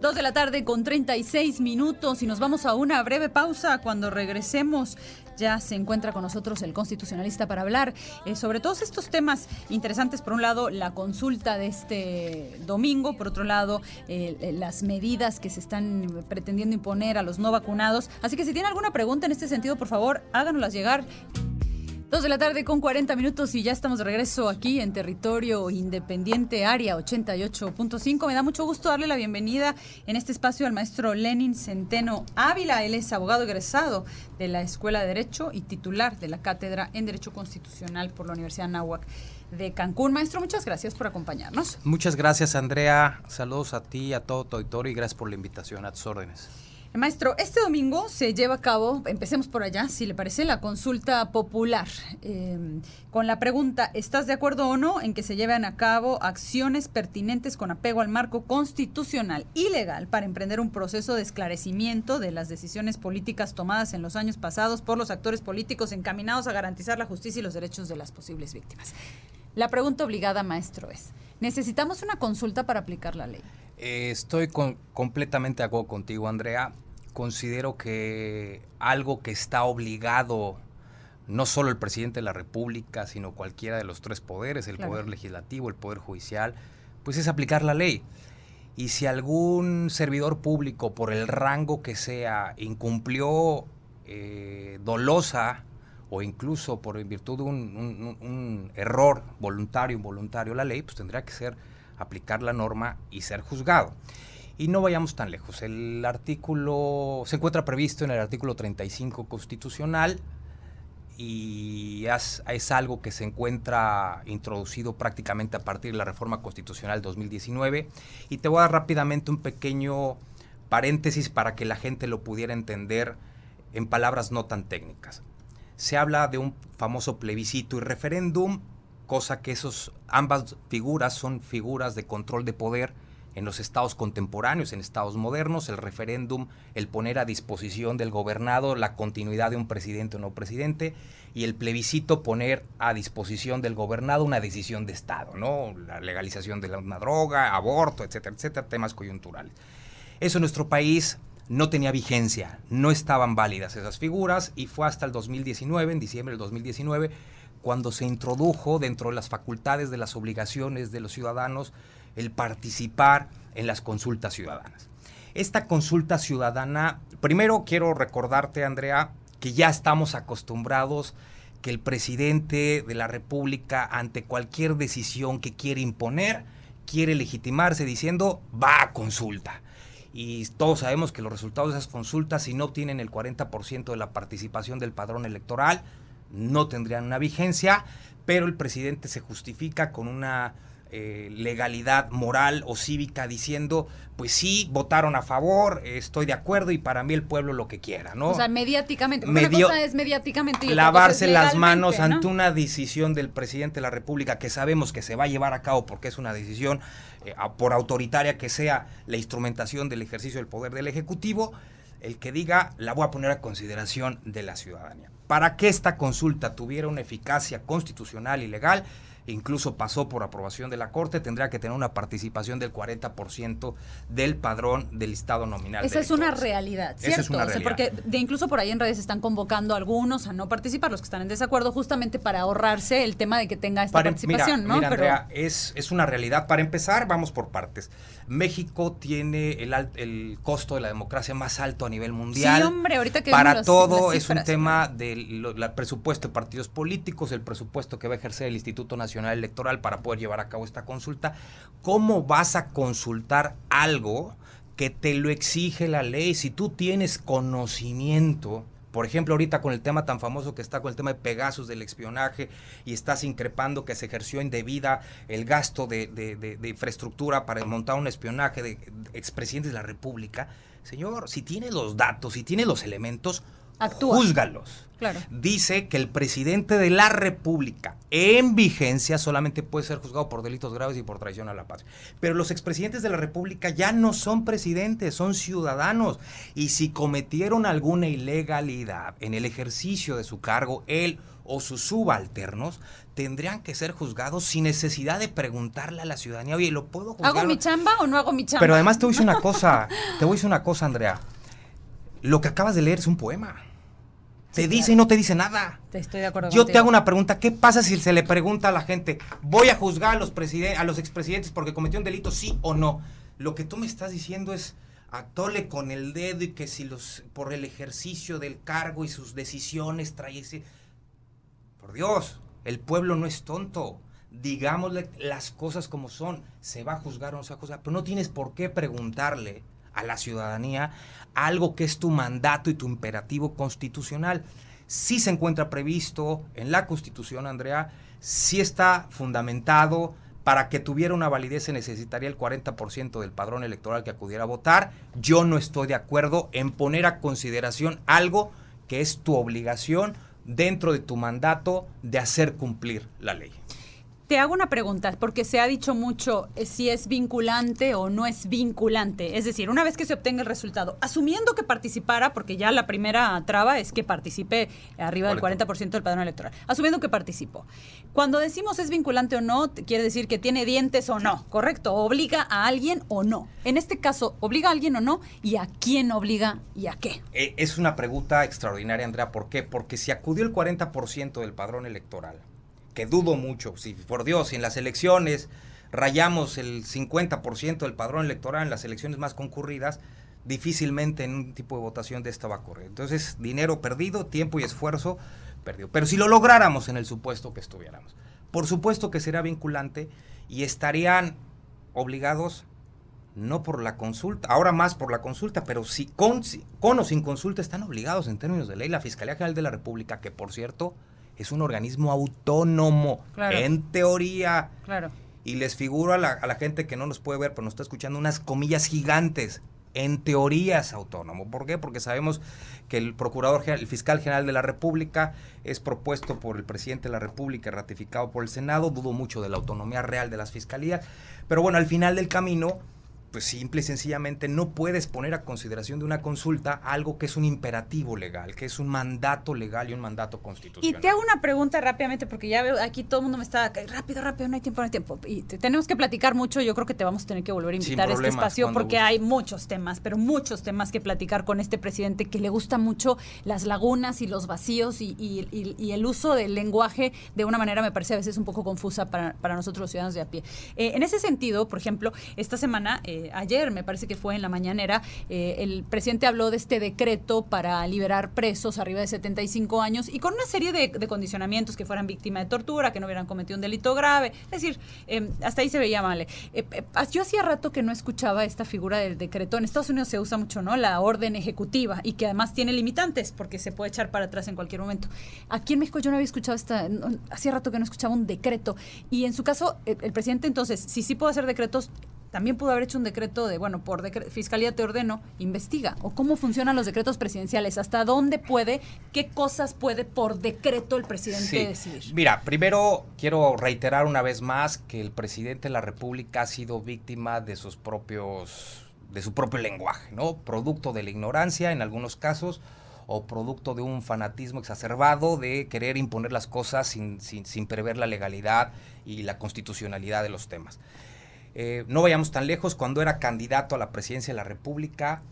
Dos de la tarde con 36 minutos y nos vamos a una breve pausa cuando regresemos ya se encuentra con nosotros el constitucionalista para hablar eh, sobre todos estos temas interesantes. Por un lado, la consulta de este domingo. Por otro lado, las medidas que se están pretendiendo imponer a los no vacunados. Así que si tiene alguna pregunta en este sentido, por favor, háganoslas llegar. Dos de la tarde con 40 minutos y ya estamos de regreso aquí en territorio independiente, área 88.5. Me da mucho gusto darle la bienvenida en este espacio al maestro Lenin Centeno Ávila. Él es abogado egresado de la Escuela de Derecho y titular de la Cátedra en Derecho Constitucional por la Universidad Nahuac de Cancún. Maestro, muchas gracias por acompañarnos. Muchas gracias, Andrea. Saludos a ti, a todo tu auditorio y gracias por la invitación a tus órdenes. Maestro, este domingo se lleva a cabo, empecemos por allá, si le parece, la consulta popular eh, con la pregunta, ¿estás de acuerdo o no en que se lleven a cabo acciones pertinentes con apego al marco constitucional y legal para emprender un proceso de esclarecimiento de las decisiones políticas tomadas en los años pasados por los actores políticos encaminados a garantizar la justicia y los derechos de las posibles víctimas? La pregunta obligada, maestro, es, ¿necesitamos una consulta para aplicar la ley? Eh, estoy con- completamente de acuerdo contigo, Andrea. Considero que algo que está obligado no solo el presidente de la República, sino cualquiera de los tres poderes, el Claro. poder legislativo, el poder judicial, pues es aplicar la ley. Y si algún servidor público, por el rango que sea, incumplió eh, dolosa o incluso por en virtud de un, un- error voluntario o involuntario la ley, pues tendría que ser aplicar la norma y ser juzgado. Y no vayamos tan lejos. El artículo se encuentra previsto en el artículo 35 constitucional y es, algo que se encuentra introducido prácticamente a partir de la reforma constitucional 2019. Y te voy a dar rápidamente un pequeño paréntesis para que la gente lo pudiera entender en palabras no tan técnicas. Se habla de un famoso plebiscito y referéndum, cosa que esos, ambas figuras son figuras de control de poder en los estados contemporáneos, en estados modernos, el referéndum, el poner a disposición del gobernado la continuidad de un presidente o no presidente, y el plebiscito poner a disposición del gobernado una decisión de Estado, ¿no? La legalización de una droga, aborto, etcétera, etcétera, temas coyunturales. Eso en nuestro país no tenía vigencia, no estaban válidas esas figuras y fue hasta el 2019, en diciembre del 2019, cuando se introdujo dentro de las facultades de las obligaciones de los ciudadanos el participar en las consultas ciudadanas. Esta consulta ciudadana, primero quiero recordarte, Andrea, que ya estamos acostumbrados que el presidente de la República, ante cualquier decisión que quiere imponer, quiere legitimarse diciendo va a consulta. Y todos sabemos que los resultados de esas consultas, si no obtienen el 40% de la participación del padrón electoral, no tendrían una vigencia, pero el presidente se justifica con una eh, legalidad moral o cívica diciendo, pues sí, votaron a favor, eh, estoy de acuerdo y para mí el pueblo lo que quiera, ¿no? O sea, mediáticamente. Medio- Una cosa es mediáticamente y otra lavarse cosa es las manos ante una decisión del presidente de la República que sabemos que se va a llevar a cabo porque es una decisión, eh, por autoritaria que sea, la instrumentación del ejercicio del poder del Ejecutivo, el que diga la voy a poner a consideración de la ciudadanía. Para que esta consulta tuviera una eficacia constitucional y legal, incluso pasó por aprobación de la Corte, tendría que tener una participación del 40% del padrón del listado nominal. Esa es una realidad, Esa ¿cierto? es una O sea, realidad. porque de incluso por ahí en redes están convocando a algunos a no participar, los que están en desacuerdo, justamente para ahorrarse el tema de que tenga esta Para- participación, mira, ¿no? mira, Pero- Andrea, es, es una realidad. Para empezar, vamos por partes. México tiene el, al- el costo de la democracia más alto a nivel mundial. Sí, hombre, ahorita que Para todo es un tema del la presupuesto de partidos políticos, el presupuesto que va a ejercer el Instituto Nacional Electoral para poder llevar a cabo esta consulta. ¿Cómo vas a consultar algo que te lo exige la ley? Si tú tienes conocimiento, por ejemplo, ahorita con el tema tan famoso que está con el tema de Pegasus, del espionaje, y estás increpando que se ejerció indebida el gasto de, de- infraestructura para montar un espionaje de, de expresidentes de la República. Señor, si tiene los datos, si tiene los elementos, Actúa. júzgalos. Claro. Dice que el presidente de la República en vigencia solamente puede ser juzgado por delitos graves y por traición a la paz. Pero los expresidentes de la República ya no son presidentes, son ciudadanos. Y si cometieron alguna ilegalidad en el ejercicio de su cargo, él o sus subalternos, tendrían que ser juzgados sin necesidad de preguntarle a la ciudadanía, oye, ¿lo puedo juzgar? ¿Hago mi chamba o no hago mi chamba? Pero además te voy a decir una cosa, te voy a decir una cosa, Andrea. Lo que acabas de leer es un poema. Te dice y no te dice nada. Te estoy de acuerdo Yo te hago una pregunta, ¿qué pasa si se le pregunta a la gente, voy a juzgar a los, a los expresidentes porque cometió un delito, sí o no? Lo que tú me estás diciendo es actole con el dedo y que si los por el ejercicio del cargo y sus decisiones trae ese por Dios, el pueblo no es tonto. Digámosle las cosas como son. Se va a juzgar o no se va a juzgar. Pero no tienes por qué preguntarle a la ciudadanía algo que es tu mandato y tu imperativo constitucional. Sí se encuentra previsto en la Constitución, Andrea, sí está fundamentado. Para que tuviera una validez se necesitaría el 40% del padrón electoral que acudiera a votar. Yo no estoy de acuerdo en poner a consideración algo que es tu obligación dentro de tu mandato de hacer cumplir la ley. Te hago una pregunta, porque se ha dicho mucho eh, si es vinculante o no es vinculante. Es decir, una vez que se obtenga el resultado, asumiendo que participara, porque ya la primera traba es que participe arriba del 40% del padrón electoral, asumiendo que participó. Cuando decimos es vinculante o no, quiere decir que tiene dientes o no, ¿correcto? ¿Obliga a alguien o no? En este caso, ¿obliga a alguien o no? ¿Y a quién obliga y a qué? Eh, Es una pregunta extraordinaria, Andrea. ¿Por qué? Porque si acudió el 40% del padrón electoral, que dudo mucho, si por Dios, si en las elecciones rayamos el 50% del padrón electoral en las elecciones más concurridas, difícilmente en un tipo de votación de esta va a ocurrir. Entonces, dinero perdido, tiempo y esfuerzo perdido. Pero si lo lográramos en el supuesto que estuviéramos, por supuesto que será vinculante y estarían obligados no por la consulta, ahora más por la consulta, pero si con, si- con o sin consulta están obligados en términos de ley la Fiscalía General de la República, que por cierto es un organismo autónomo, Claro. en teoría, Claro. y les figuro a la, a la gente que no nos puede ver, pero nos está escuchando unas comillas gigantes. En teoría es autónomo. ¿Por qué? Porque sabemos que el procurador, el fiscal general de la República es propuesto por el presidente de la República, y ratificado por el Senado. Dudo mucho de la autonomía real de las fiscalías. Pero bueno, al final del camino, pues simple y sencillamente no puedes poner a consideración de una consulta algo que es un imperativo legal, que es un mandato legal y un mandato Y constitucional. te hago una pregunta rápidamente, porque ya veo aquí todo el mundo me está rápido, rápido, no hay tiempo, no hay tiempo. Y te- tenemos que platicar mucho. Yo creo que te vamos a tener que volver a invitar a este espacio porque hay muchos temas, pero muchos temas que platicar con este presidente que le gusta mucho las lagunas y los vacíos y, y- y- y el uso del lenguaje de una manera me parece a veces un poco confusa para, para nosotros los ciudadanos de a pie. Eh, en ese sentido, por ejemplo, esta semana, eh, ayer me parece que fue en la mañanera, eh, el presidente habló de este decreto para liberar presos arriba de 75 años y con una serie de, condicionamientos que fueran víctima de tortura, que no hubieran cometido un delito grave. Es decir, eh, hasta ahí se veía mal. Eh, eh, yo hacía rato que no escuchaba esta figura del decreto. En Estados Unidos se usa mucho, ¿no? La orden ejecutiva y que además tiene limitantes porque se puede echar para atrás en cualquier momento. Aquí en México yo no había escuchado esta, hacía rato que no escuchaba un decreto. Y en su caso, el, el presidente entonces, si sí puede hacer decretos, también pudo haber hecho un decreto de, bueno, por decre- fiscalía te ordeno, investiga. O cómo funcionan los decretos presidenciales, hasta dónde puede, qué cosas puede por decreto el presidente Sí. decidir. Mira, primero quiero reiterar una vez más que el presidente de la República ha sido víctima de sus propios de su propio lenguaje, ¿no? Producto de la ignorancia en algunos casos o producto de un fanatismo exacerbado de querer imponer las cosas sin, sin, sin prever la legalidad y la constitucionalidad de los temas. Eh, no vayamos tan lejos, cuando era candidato a la presidencia de la República,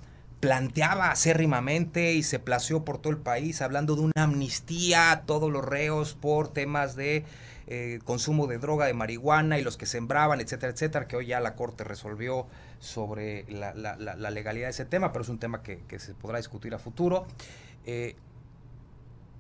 planteaba acérrimamente y se plació por todo el país hablando de una amnistía a todos los reos por temas de eh, consumo de droga, de marihuana y los que sembraban, etcétera, etcétera, que hoy ya la Corte resolvió sobre la, legalidad de ese tema, pero es un tema que, que se podrá discutir a futuro. Eh,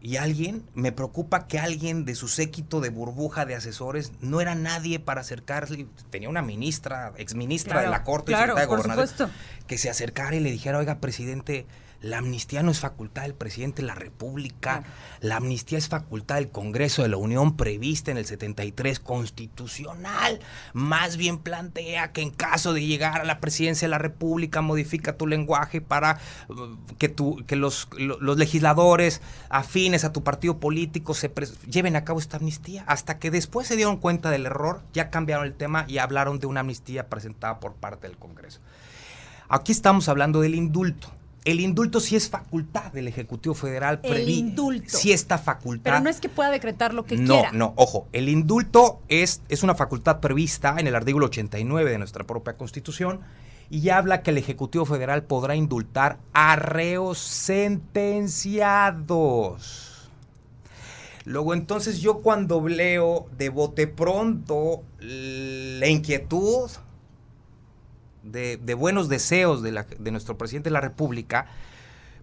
y alguien, me preocupa que alguien de su séquito de burbuja de asesores no era nadie para acercarse. Tenía una ministra, exministra Claro, de la Corte, y claro, secretaria de Gobernación, que se acercara y le dijera, oiga, presidente, La amnistía no es facultad del presidente de la República. La amnistía es facultad del Congreso de la Unión prevista en el 73 constitucional. Más bien plantea que en caso de llegar a la presidencia de la República modifica tu lenguaje para uh, que, tu, que los, lo- los legisladores afines a tu partido político se lleven a cabo esta amnistía. Hasta que después se dieron cuenta del error, ya cambiaron el tema y hablaron de una amnistía presentada por parte del Congreso. Aquí estamos hablando del indulto. El indulto sí es facultad del Ejecutivo Federal. El indulto. Sí está facultad. Pero no es que pueda decretar lo que No, quiera. no, ojo, el indulto es, es una facultad prevista en el artículo 89 de nuestra propia Constitución y habla que el Ejecutivo Federal podrá indultar a reos sentenciados. Luego entonces yo cuando leo de bote pronto la inquietud de, de buenos deseos de, la- de nuestro presidente de la República,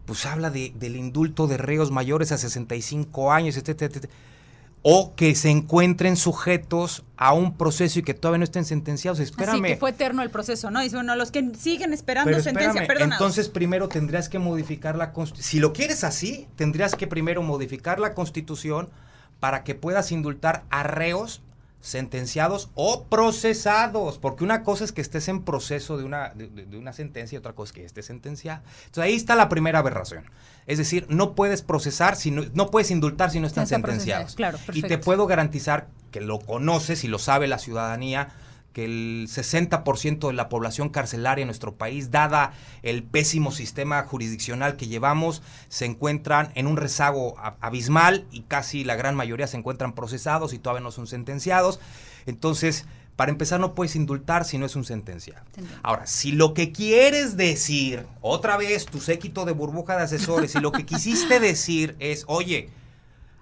pues habla de- del indulto de reos mayores a 65 años, etcétera, etcétera, o que se encuentren sujetos a un proceso y que todavía no estén sentenciados. Espérame. Así que fue eterno el proceso, ¿no? Dice, bueno, los que siguen esperando Pero sentencia, perdonados. entonces primero tendrías que modificar la constitución. Si lo quieres así, tendrías que primero modificar la constitución para que puedas indultar a reos sentenciados o procesados, porque una cosa es que estés en proceso de una, de, una sentencia y otra cosa es que estés sentenciado. Entonces ahí está la primera aberración. Es decir, no puedes procesar, si no, no puedes indultar si no están sentenciados. claro, y te puedo garantizar que lo conoces y lo sabe la ciudadanía, que el 60% de la población carcelaria en nuestro país, dada el pésimo sistema jurisdiccional que llevamos, se encuentran en un rezago abismal y casi la gran mayoría se encuentran procesados y todavía no son sentenciados. Entonces, para empezar, no puedes indultar si no es un sentenciado. Ahora, si lo que quieres decir, otra vez tu séquito de burbuja de asesores, si lo que quisiste decir es, oye,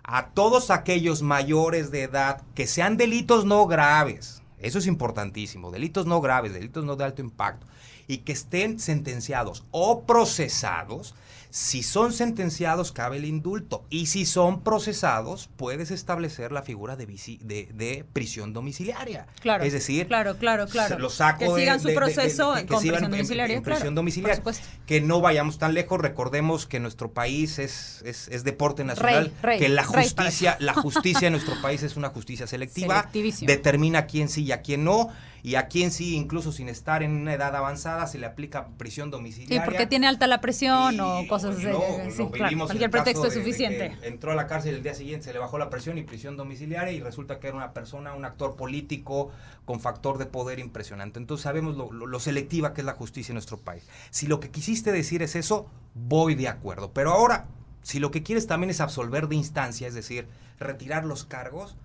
a todos aquellos mayores de edad que sean delitos no graves, eso es importantísimo, delitos no graves, delitos no de alto impacto, y que estén sentenciados o procesados, si son sentenciados cabe el indulto y si son procesados puedes establecer la figura de, visi- de, de prisión domiciliaria. Claro. Es decir, Claro, claro, claro. se lo saco que de- sigan su de- proceso que- con prisión domiciliaria. en prisión claro, domiciliaria. Que no vayamos tan lejos, recordemos que nuestro país es, es, es deporte nacional, rey, que la justicia, la justicia en nuestro país es una justicia selectiva, determina quién sí y a quién no, y a quién sí, incluso sin estar en una edad avanzada, se le aplica prisión Sí, domiciliaria. porque tiene alta la presión o cosas así. No, sí, lo claro, vivimos en cualquier pretexto es suficiente. entró a la cárcel el día siguiente, se le bajó la presión y prisión domiciliaria y resulta que era una persona, un actor político con factor de poder impresionante. Entonces sabemos lo, lo- lo selectiva que es la justicia en nuestro país. Si lo que quisiste decir es eso, voy de acuerdo. Pero ahora, si lo que quieres también es absolver de instancia, es decir, retirar los cargos,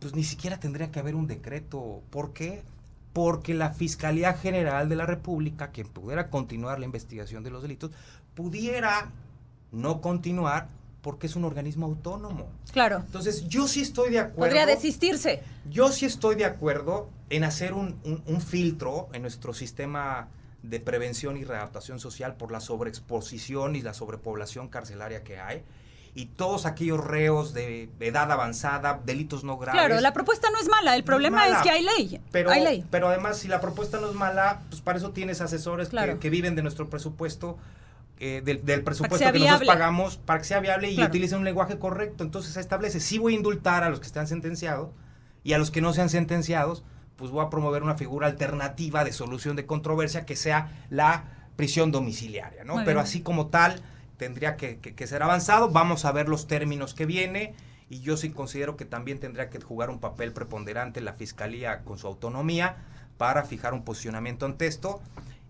pues ni siquiera tendría que haber un decreto. ¿Por qué? Porque la Fiscalía General de la República, que pudiera continuar la investigación de los delitos, pudiera no continuar porque es un organismo autónomo. Claro. Entonces, yo sí estoy de acuerdo. Podría desistirse. Yo sí estoy de acuerdo en hacer un, un- un filtro en nuestro sistema de prevención y readaptación social por la sobreexposición y la sobrepoblación carcelaria que hay. Y todos aquellos reos de edad avanzada, delitos no graves. Claro, la propuesta no es mala. El problema mala, es que hay ley. Pero, hay ley. pero además, si la propuesta no es mala, pues para eso tienes asesores que- Claro. que, viven de nuestro presupuesto, eh, del, del presupuesto que, nosotros pagamos, para que sea viable y Claro. utilicen un lenguaje correcto. Entonces se establece, sí voy a indultar a los que están sentenciados y a los que no sean sentenciados, pues voy a promover una figura alternativa de solución de controversia que sea la prisión domiciliaria, ¿no? Muy Pero bien. así como tal, tendría que, ser avanzado. Vamos a ver los términos que viene. Y yo sí considero que también tendría que jugar un papel preponderante la Fiscalía con su autonomía para fijar un posicionamiento ante esto.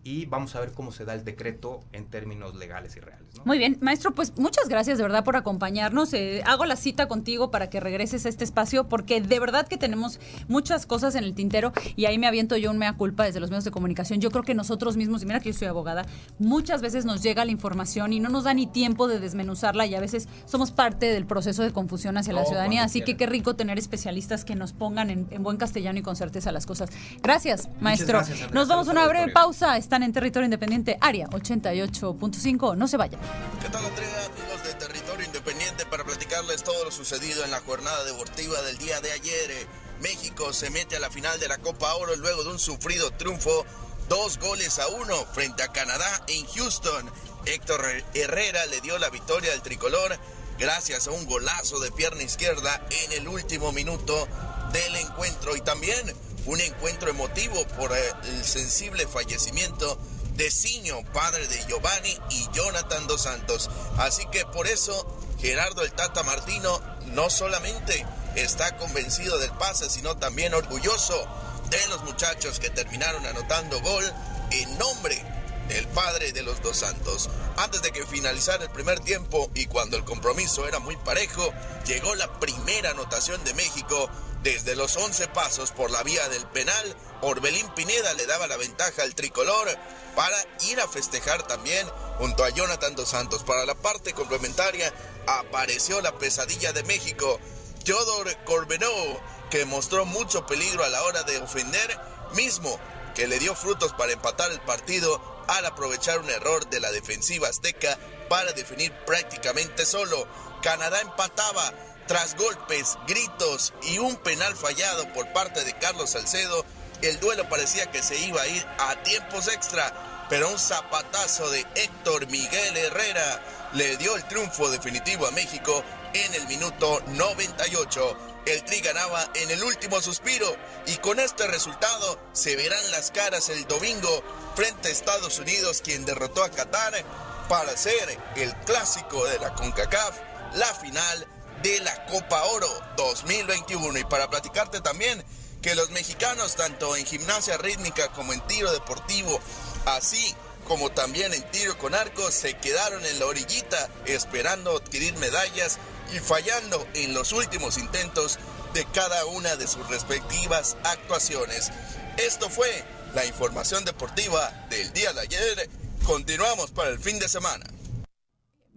Y vamos a ver cómo se da el decreto en términos legales y reales. ¿no? Muy bien, maestro, pues muchas gracias de verdad por acompañarnos. Eh, hago la cita contigo para que regreses a este espacio porque de verdad que tenemos muchas cosas en el tintero y ahí me aviento yo un mea culpa desde los medios de comunicación. Yo creo que nosotros mismos, y mira que yo soy abogada, muchas veces nos llega la información y no nos da ni tiempo de desmenuzarla y a veces somos parte del proceso de confusión hacia la No, ciudadanía. Así que qué rico tener especialistas que nos pongan en, en buen castellano y con certeza las cosas. Gracias, maestro. gracias, Andrea. nos vamos a una breve pausa. En territorio independiente, área 88.5. No se vayan. ¿Qué tal Andrea, amigos de Territorio Independiente? Para platicarles todo lo sucedido en la jornada deportiva del día de ayer. Eh, México se mete a la final de la Copa Oro luego de un sufrido triunfo, dos goles a uno frente a Canadá en Houston. Héctor Herrera le dio la victoria al tricolor gracias a un golazo de pierna izquierda en el último minuto del encuentro y también un encuentro emotivo por el sensible fallecimiento de Ciño, padre de Giovanni y Jonathan Dos Santos. Así que por eso Gerardo el Tata Martino no solamente está convencido del pase, sino también orgulloso de los muchachos que terminaron anotando gol en nombre del padre de los dos santos. Antes de que finalizara el primer tiempo y cuando el compromiso era muy parejo, llegó la primera anotación de México. Desde los 11 pasos por la vía del penal, Orbelín Pineda le daba la ventaja al tricolor para ir a festejar también junto a Jonathan dos Santos. Para la parte complementaria apareció la pesadilla de México, Theodor Corbenot, que mostró mucho peligro a la hora de ofender, mismo que le dio frutos para empatar el partido al aprovechar un error de la defensiva azteca para definir prácticamente solo. Canadá empataba tras golpes, gritos y un penal fallado por parte de Carlos Salcedo. El duelo parecía que se iba a ir a tiempos extra, pero un zapatazo de Héctor Miguel Herrera le dio el triunfo definitivo a México en el minuto 98. El Tri ganaba en el último suspiro y con este resultado se verán las caras el domingo frente a Estados Unidos quien derrotó a Qatar para ser el clásico de la CONCACAF, la final de la Copa Oro 2021. Y para platicarte también que los mexicanos, tanto en gimnasia rítmica como en tiro deportivo, así como también en tiro con arco, se quedaron en la orillita esperando adquirir medallas y fallando en los últimos intentos de cada una de sus respectivas actuaciones. Esto fue la información deportiva del día de ayer. Continuamos para el fin de semana.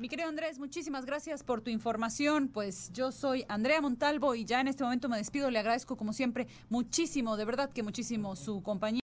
Mi querido Andrés, muchísimas gracias por tu información. Pues yo soy Andrea Montalvo y ya en este momento me despido. Le agradezco como siempre muchísimo, de verdad que muchísimo su compañía.